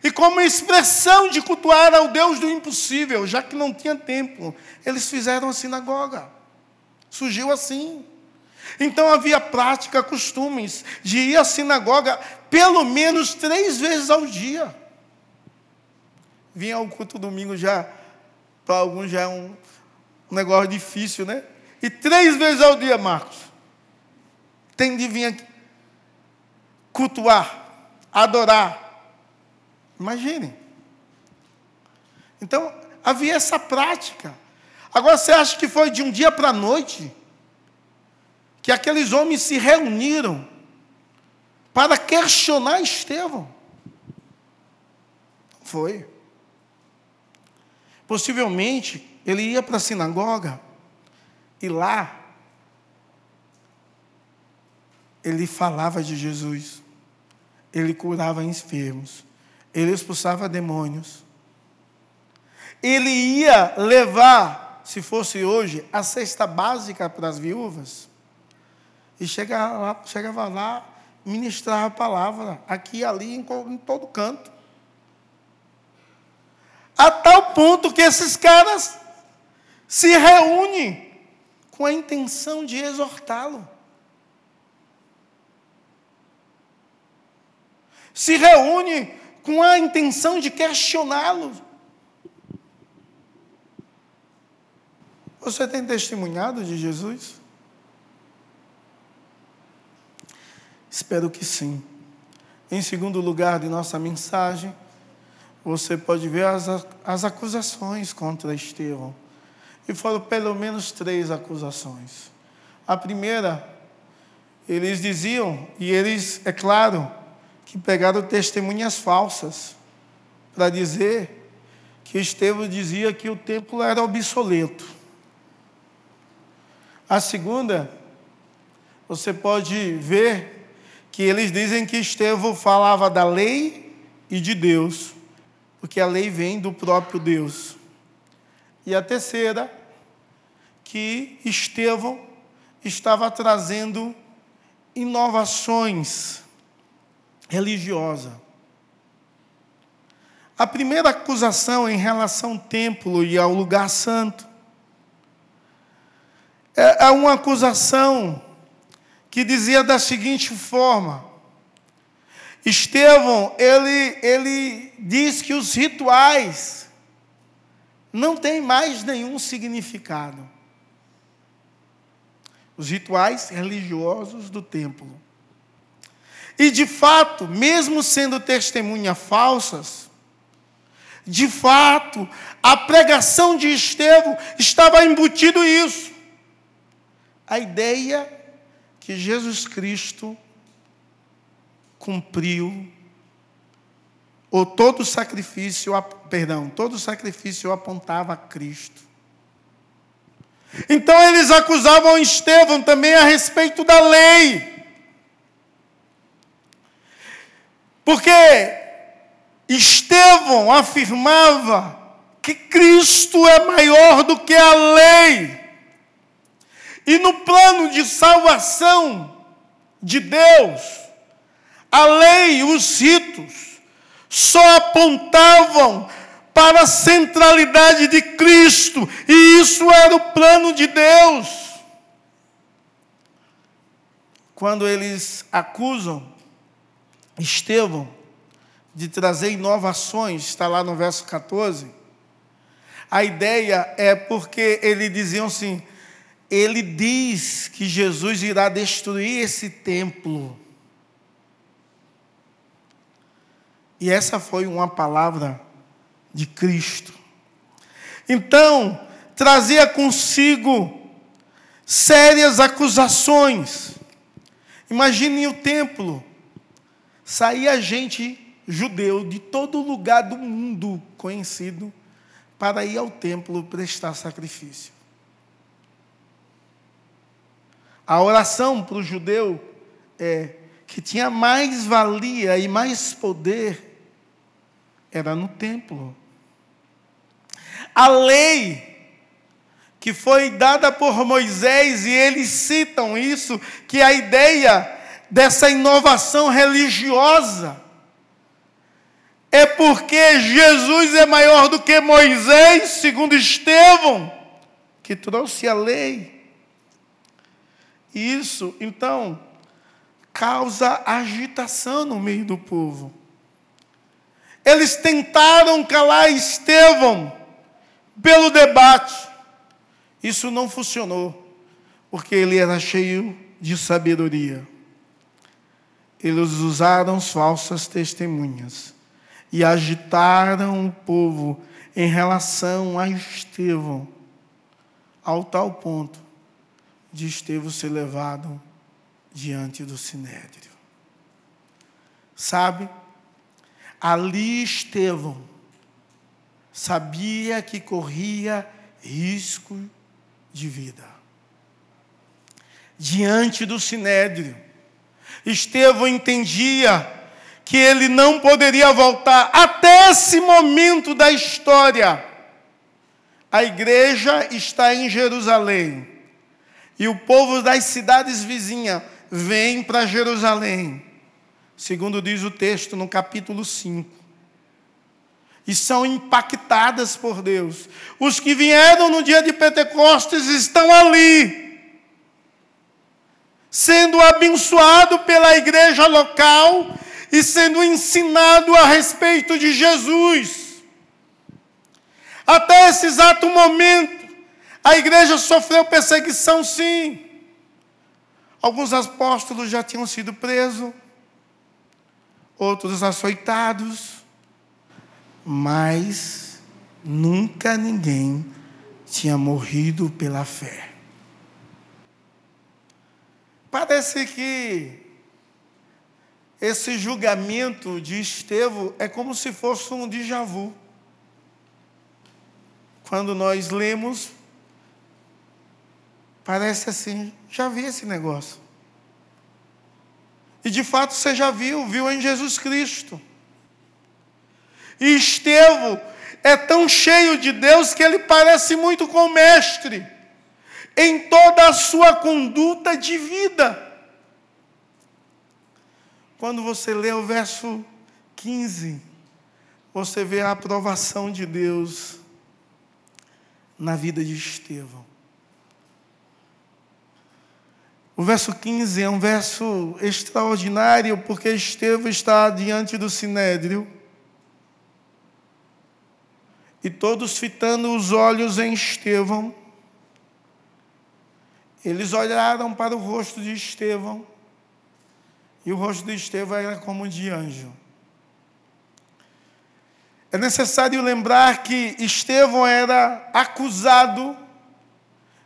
E como expressão de cultuar ao Deus do impossível, já que não tinha templo, eles fizeram a sinagoga. Surgiu assim. Então havia prática, costumes de ir à sinagoga pelo menos três vezes ao dia. Vinha ao culto domingo já, para alguns já é um, um negócio difícil, né? E três vezes ao dia, Marcos. tem de vir cultuar, adorar. Imagine. Então, havia essa prática. Agora, você acha que foi de um dia para a noite que aqueles homens se reuniram para questionar Estevão? Foi. Possivelmente, ele ia para a sinagoga e lá ele falava de Jesus, ele curava enfermos, ele expulsava demônios. Ele ia levar, se fosse hoje, a cesta básica para as viúvas. E chegava lá, chegava lá ministrava a palavra, aqui e ali, em, em todo canto. A tal ponto que esses caras se reúnem com a intenção de exortá-lo. Se reúne com a intenção de questioná-lo. Você tem testemunhado de Jesus? Espero que sim. Em segundo lugar de nossa mensagem, você pode ver as, as acusações contra Estevão. E foram pelo menos três acusações. A primeira, eles diziam, e eles, é claro, que pegaram testemunhas falsas para dizer que Estevão dizia que o templo era obsoleto. A segunda, você pode ver que eles dizem que Estevão falava da lei e de Deus, porque a lei vem do próprio Deus. E a terceira, que Estevão estava trazendo inovações religiosas. A primeira acusação em relação ao templo e ao lugar santo é, é uma acusação que dizia da seguinte forma: Estevão, ele, ele diz que os rituais não têm mais nenhum significado. Os rituais religiosos do templo. E de fato, mesmo sendo testemunhas falsas, de fato, a pregação de Estevão estava embutido isso a ideia que Jesus Cristo cumpriu ou todo sacrifício, perdão, todo sacrifício apontava a Cristo. Então eles acusavam Estevão também a respeito da lei. Porque Estevão afirmava que Cristo é maior do que a lei. E no plano de salvação de Deus, a lei e os ritos só apontavam para a centralidade de Cristo, e isso era o plano de Deus. Quando eles acusam Estevão de trazer inovações, está lá no verso 14, a ideia é porque eles diziam assim: ele diz que Jesus irá destruir esse templo. E essa foi uma palavra de Cristo. Então, trazia consigo sérias acusações. Imaginem o templo. Saía gente judeu de todo lugar do mundo conhecido para ir ao templo prestar sacrifício. A oração para o judeu é que tinha mais valia e mais poder era no templo. A lei que foi dada por Moisés, e eles citam isso, que a ideia dessa inovação religiosa é porque Jesus é maior do que Moisés, segundo Estevão, que trouxe a lei. Isso, então, causa agitação no meio do povo. Eles tentaram calar Estevão pelo debate. Isso não funcionou, porque ele era cheio de sabedoria. Eles usaram falsas testemunhas e agitaram o povo em relação a Estevão, ao tal ponto de Estevão ser levado diante do sinédrio. Sabe? Ali Estevão sabia que corria risco de vida. Diante do sinédrio, Estevão entendia que ele não poderia voltar até esse momento da história. A igreja está em Jerusalém e o povo das cidades vizinhas vem para Jerusalém, segundo diz o texto no capítulo 5 e são impactadas por Deus. Os que vieram no dia de Pentecostes estão ali, sendo abençoado pela igreja local e sendo ensinado a respeito de Jesus. Até esse exato momento, a igreja sofreu perseguição, sim. Alguns apóstolos já tinham sido presos, outros açoitados mas nunca ninguém tinha morrido pela fé. Parece que esse julgamento de Estevão é como se fosse um déjà vu. Quando nós lemos, parece assim, já vi esse negócio. E de fato você já viu, viu em Jesus Cristo. E Estevão é tão cheio de Deus que ele parece muito com o Mestre em toda a sua conduta de vida. Quando você lê o verso 15, você vê a aprovação de Deus na vida de Estevão. O verso 15 é um verso extraordinário, porque Estevão está diante do sinédrio e todos fitando os olhos em Estevão, eles olharam para o rosto de Estevão, e o rosto de Estevão era como de anjo. É necessário lembrar que Estevão era acusado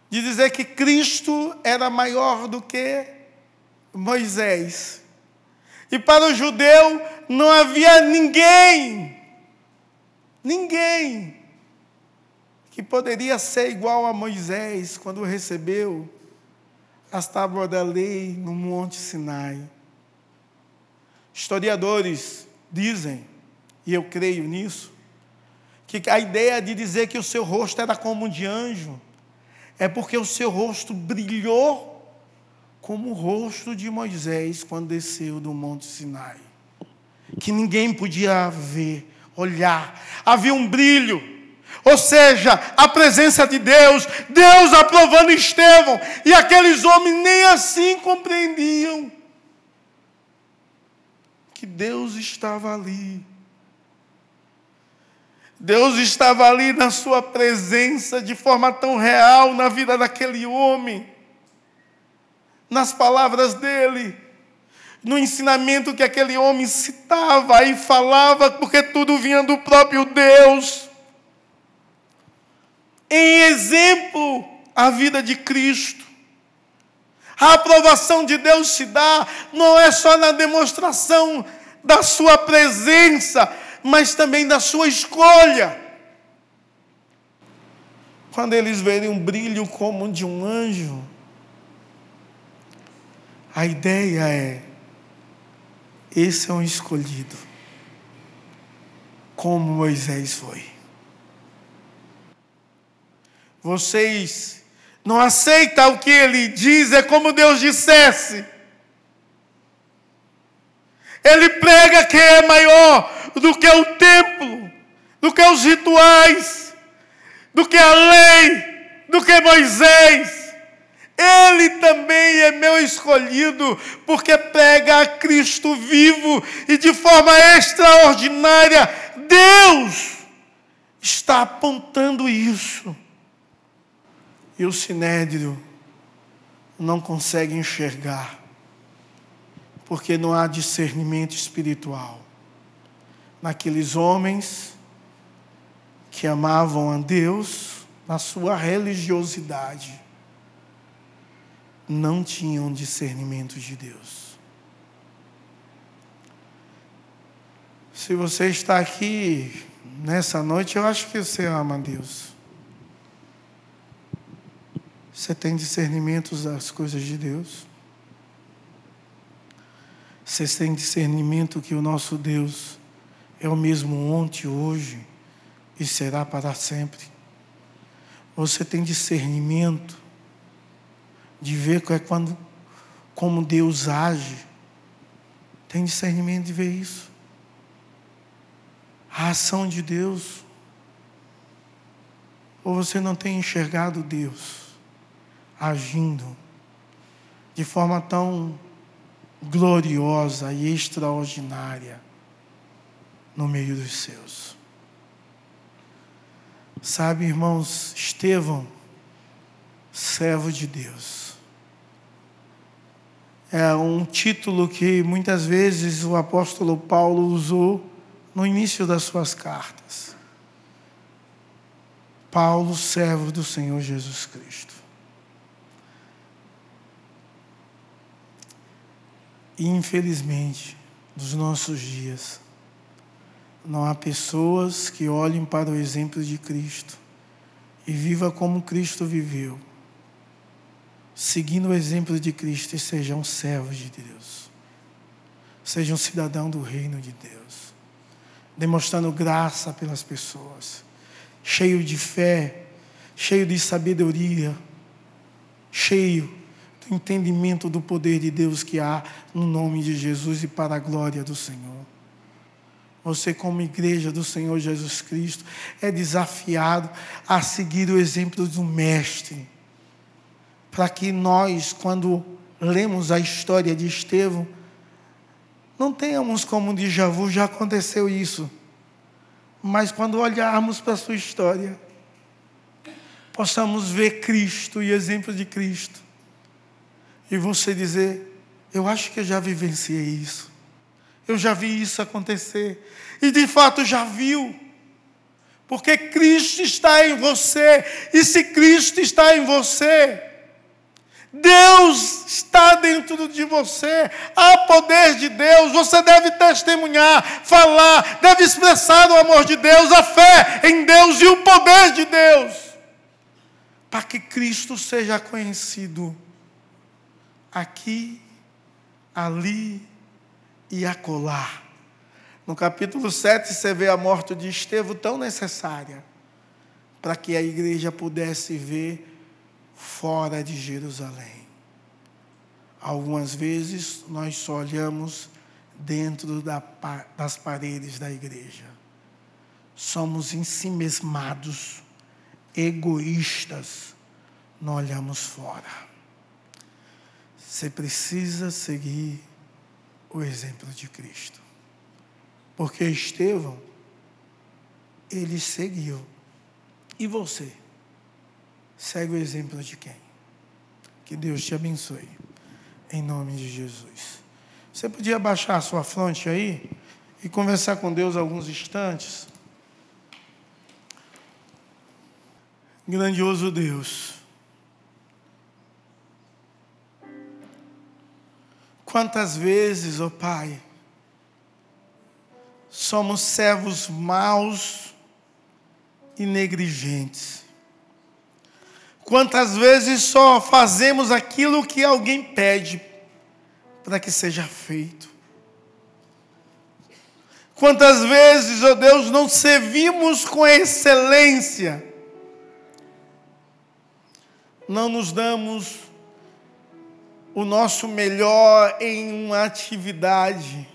de dizer que Cristo era maior do que Moisés. E para o judeu não havia ninguém Ninguém que poderia ser igual a Moisés quando recebeu as tábuas da lei no Monte Sinai. Historiadores dizem, e eu creio nisso, que a ideia de dizer que o seu rosto era como de anjo é porque o seu rosto brilhou como o rosto de Moisés quando desceu do Monte Sinai, que ninguém podia ver olhar, havia um brilho, ou seja, a presença de Deus, Deus aprovando Estevão, e aqueles homens nem assim compreendiam que Deus estava ali. Deus estava ali na sua presença de forma tão real na vida daquele homem, nas palavras dele no ensinamento que aquele homem citava e falava, porque tudo vinha do próprio Deus. Em exemplo, a vida de Cristo. A aprovação de Deus se dá não é só na demonstração da sua presença, mas também da sua escolha. Quando eles verem um brilho como de um anjo, a ideia é esse é um escolhido, como Moisés foi. Vocês não aceitam o que ele diz, é como Deus dissesse. Ele prega que é maior do que o templo, do que os rituais, do que a lei, do que Moisés. Ele também é meu escolhido, porque prega a Cristo vivo e de forma extraordinária. Deus está apontando isso. E o sinédrio não conseguem enxergar, porque não há discernimento espiritual naqueles homens que amavam a Deus na sua religiosidade, não tinham discernimento de Deus. Se você está aqui nessa noite, eu acho que você ama Deus. Você tem discernimento das coisas de Deus? Você tem discernimento que o nosso Deus é o mesmo ontem, hoje e será para sempre? Você tem discernimento de ver é quando, como Deus age? Tem discernimento de ver isso? A ação de Deus? Ou você não tem enxergado Deus? agindo de forma tão gloriosa e extraordinária no meio dos seus. Sabe, irmãos, Estevão, servo de Deus, é um título que muitas vezes o apóstolo Paulo usou no início das suas cartas. Paulo, servo do Senhor Jesus Cristo. Infelizmente, nos nossos dias, não há pessoas que olhem para o exemplo de Cristo e viva como Cristo viveu, seguindo o exemplo de Cristo e sejam servos de Deus, sejam cidadão do reino de Deus, demonstrando graça pelas pessoas, cheio de fé, cheio de sabedoria, cheio entendimento do poder de Deus que há no nome de Jesus e para a glória do Senhor. Você, como igreja do Senhor Jesus Cristo, é desafiado a seguir o exemplo do Mestre, para que nós, quando lemos a história de Estevão, não tenhamos como um déjà vu, já aconteceu isso, mas quando olharmos para a sua história, possamos ver Cristo e exemplo de Cristo e você dizer: Eu acho que eu já vivenciei isso. Eu já vi isso acontecer. E de fato já viu. Porque Cristo está em você. E se Cristo está em você, Deus está dentro de você, há poder de Deus, você deve testemunhar, falar, deve expressar o amor de Deus, a fé em Deus e o poder de Deus, para que Cristo seja conhecido aqui, ali e acolá. No capítulo 7, você vê a morte de Estevão tão necessária para que a igreja pudesse ver fora de Jerusalém. Algumas vezes nós só olhamos dentro da, das paredes da igreja. Somos ensimesmados, egoístas, não olhamos fora. Você precisa seguir o exemplo de Cristo. Porque Estevão, ele seguiu. E você? Segue o exemplo de quem? Que Deus te abençoe. Em nome de Jesus. Você podia baixar a sua fronte aí e conversar com Deus alguns instantes? Grandioso Deus. Quantas vezes, ó oh Pai, somos servos maus e negligentes. Quantas vezes só fazemos aquilo que alguém pede para que seja feito. Quantas vezes, ó oh Deus, não servimos com excelência, não nos damos o nosso melhor em uma atividade,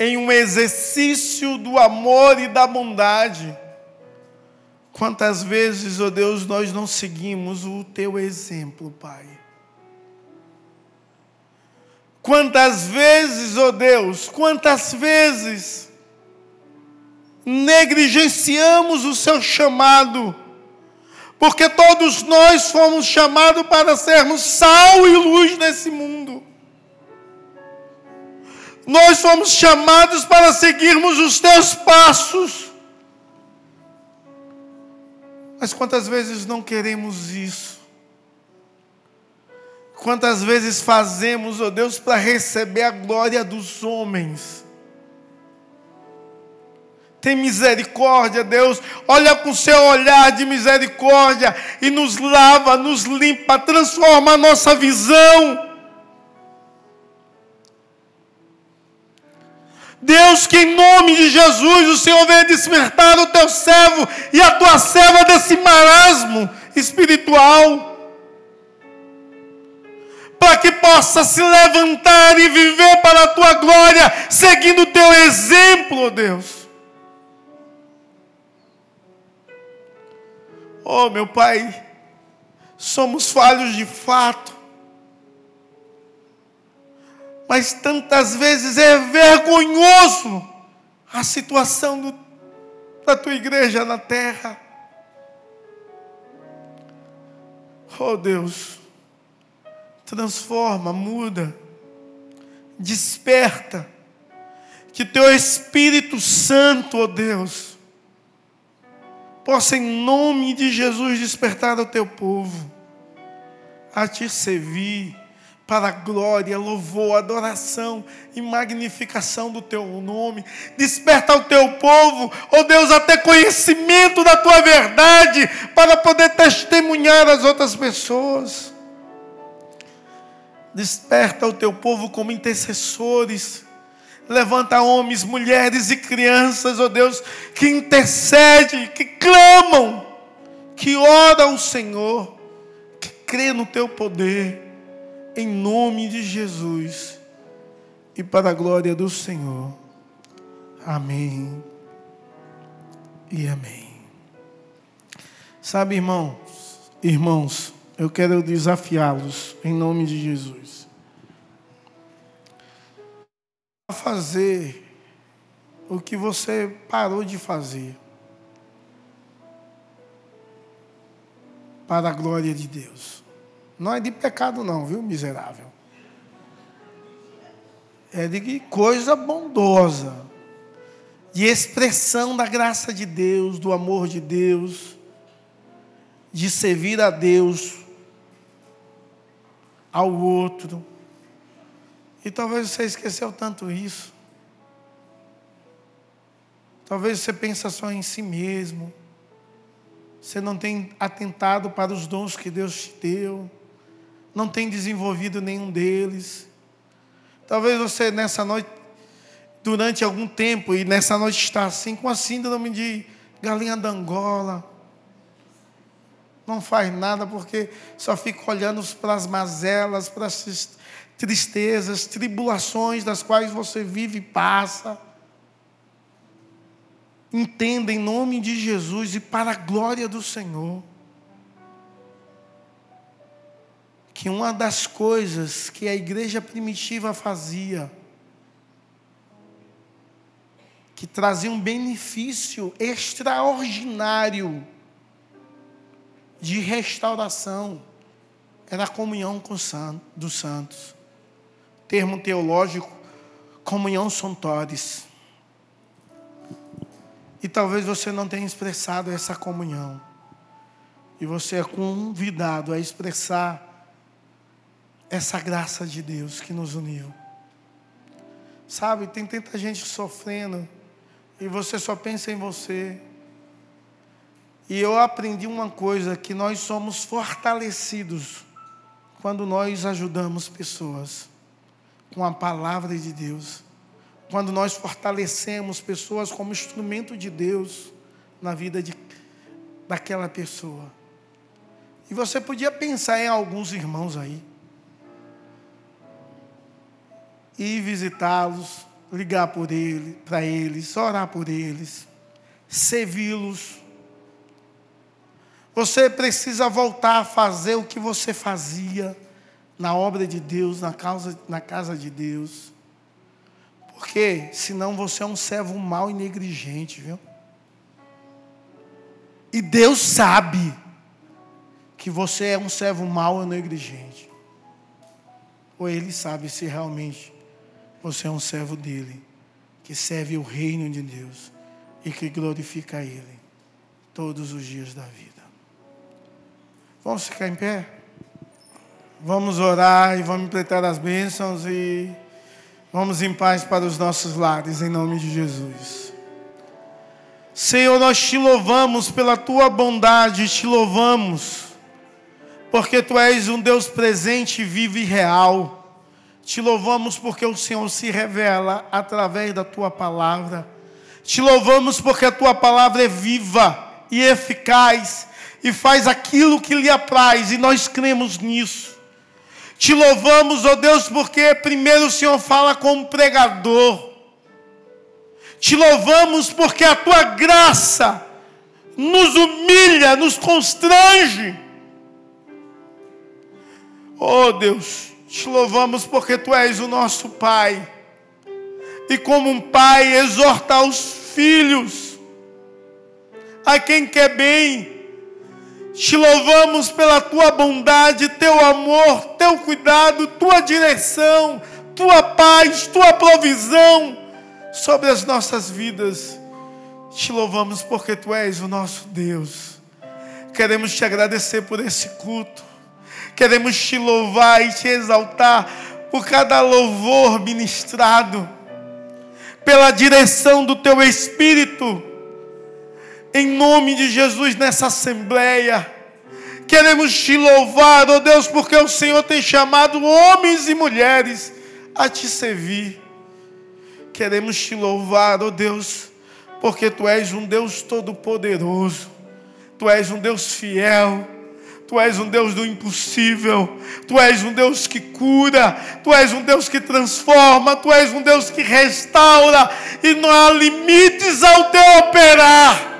em um exercício do amor e da bondade. Quantas vezes, ó oh Deus, nós não seguimos o teu exemplo, Pai? Quantas vezes, ó oh Deus, quantas vezes negligenciamos o seu chamado, Porque todos nós fomos chamados para sermos sal e luz nesse mundo. Nós fomos chamados para seguirmos os teus passos. Mas quantas vezes não queremos isso? Quantas vezes fazemos, ó oh Deus, para receber a glória dos homens? Tem misericórdia, Deus. Olha com seu olhar de misericórdia e nos lava, nos limpa, transforma a nossa visão. Deus, que em nome de Jesus o Senhor venha despertar o teu servo e a tua serva desse marasmo espiritual, para que possa se levantar e viver para a tua glória, seguindo o teu exemplo, Deus. Oh, meu Pai, somos falhos de fato, mas tantas vezes é vergonhoso a situação do, da tua igreja na terra. Oh Deus, transforma, muda, desperta, que teu Espírito Santo, oh Deus, possa em nome de Jesus despertar o teu povo a te servir para a glória, louvor, adoração e magnificação do teu nome. Desperta o teu povo, ó oh Deus, até conhecimento da tua verdade, para poder testemunhar às outras pessoas. Desperta o teu povo como intercessores. Levanta homens, mulheres e crianças, ó oh Deus, que intercedem, que clamam, que oram ao Senhor, que crê no teu poder em nome de Jesus e para a glória do Senhor. Amém e amém. Sabe, irmãos, irmãos, eu quero desafiá-los em nome de Jesus fazer o que você parou de fazer para a glória de Deus. Não é de pecado, não, viu, miserável? É de coisa bondosa, de expressão da graça de Deus, do amor de Deus, de servir a Deus, ao outro. E talvez você esqueceu tanto isso. Talvez você pense só em si mesmo. Você não tem atentado para os dons que Deus te deu não tem desenvolvido nenhum deles. Talvez você nessa noite, durante algum tempo, e nessa noite está assim, com a síndrome de galinha da Angola. Não faz nada porque só fica olhando para as mazelas, para as tristezas, tribulações das quais você vive e passa. Entenda em nome de Jesus e para a glória do Senhor que uma das coisas que a igreja primitiva fazia, que trazia um benefício extraordinário de restauração, era a comunhão com dos santos. Termo teológico, comunhão sontores. E talvez você não tenha expressado essa comunhão. E você é convidado a expressar essa graça de Deus que nos uniu. Sabe, tem tanta gente sofrendo e você só pensa em você. E eu aprendi uma coisa: que nós somos fortalecidos quando nós ajudamos pessoas com a palavra de Deus. Quando nós fortalecemos pessoas como instrumento de Deus na vida de, daquela pessoa. E você podia pensar em alguns irmãos aí ir visitá-los, ligar por ele, para eles, orar por eles, servi-los. Você precisa voltar a fazer o que você fazia na obra de Deus, na, causa, na casa de Deus. Porque senão você é um servo mau e negligente, viu? E Deus sabe. que você é um servo mau ou negligente. Ou ele sabe se realmente você é um servo dele, que serve o reino de Deus e que glorifica Ele todos os dias da vida. Vamos ficar em pé? Vamos orar e vamos empreitar as bênçãos e vamos em paz para os nossos lares, em nome de Jesus. Senhor, nós te louvamos pela tua bondade, te louvamos, porque tu és um Deus presente, vivo e real. Te louvamos porque o Senhor se revela através da tua palavra. Te louvamos porque a tua palavra é viva e eficaz e faz aquilo que lhe apraz, e nós cremos nisso. Te louvamos, ó oh Deus, porque primeiro o Senhor fala como pregador. Te louvamos porque a tua graça nos humilha, nos constrange. Oh Deus, te louvamos porque tu és o nosso Pai. E como um pai exorta os filhos, a quem quer bem, te louvamos pela tua bondade, teu amor, teu cuidado, tua direção, tua paz, tua provisão sobre as nossas vidas. Te louvamos porque tu és o nosso Deus. Queremos te agradecer por esse culto. Queremos te louvar e te exaltar por cada louvor ministrado, pela direção do teu Espírito em nome de Jesus nessa assembleia. Queremos te louvar, ó oh Deus, porque o Senhor tem chamado homens e mulheres a te servir. Queremos te louvar, ó oh Deus, porque tu és um Deus todo-poderoso, tu és um Deus fiel. Tu és um Deus do impossível, Tu és um Deus que cura, Tu és um Deus que transforma, Tu és um Deus que restaura, e não há limites ao teu operar.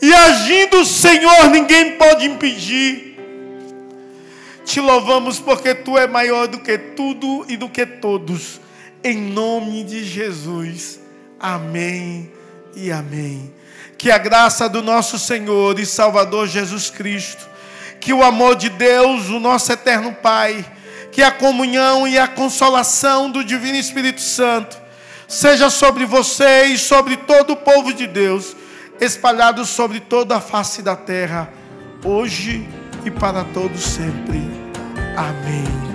E agindo o Senhor, ninguém pode impedir. Te louvamos porque tu é maior do que tudo e do que todos. Em nome de Jesus. Amém e amém. Que a graça do nosso Senhor e Salvador Jesus Cristo, que o amor de Deus, o nosso eterno Pai, que a comunhão e a consolação do Divino Espírito Santo seja sobre você e sobre todo o povo de Deus espalhados sobre toda a face da terra, hoje e para todos sempre. Amém.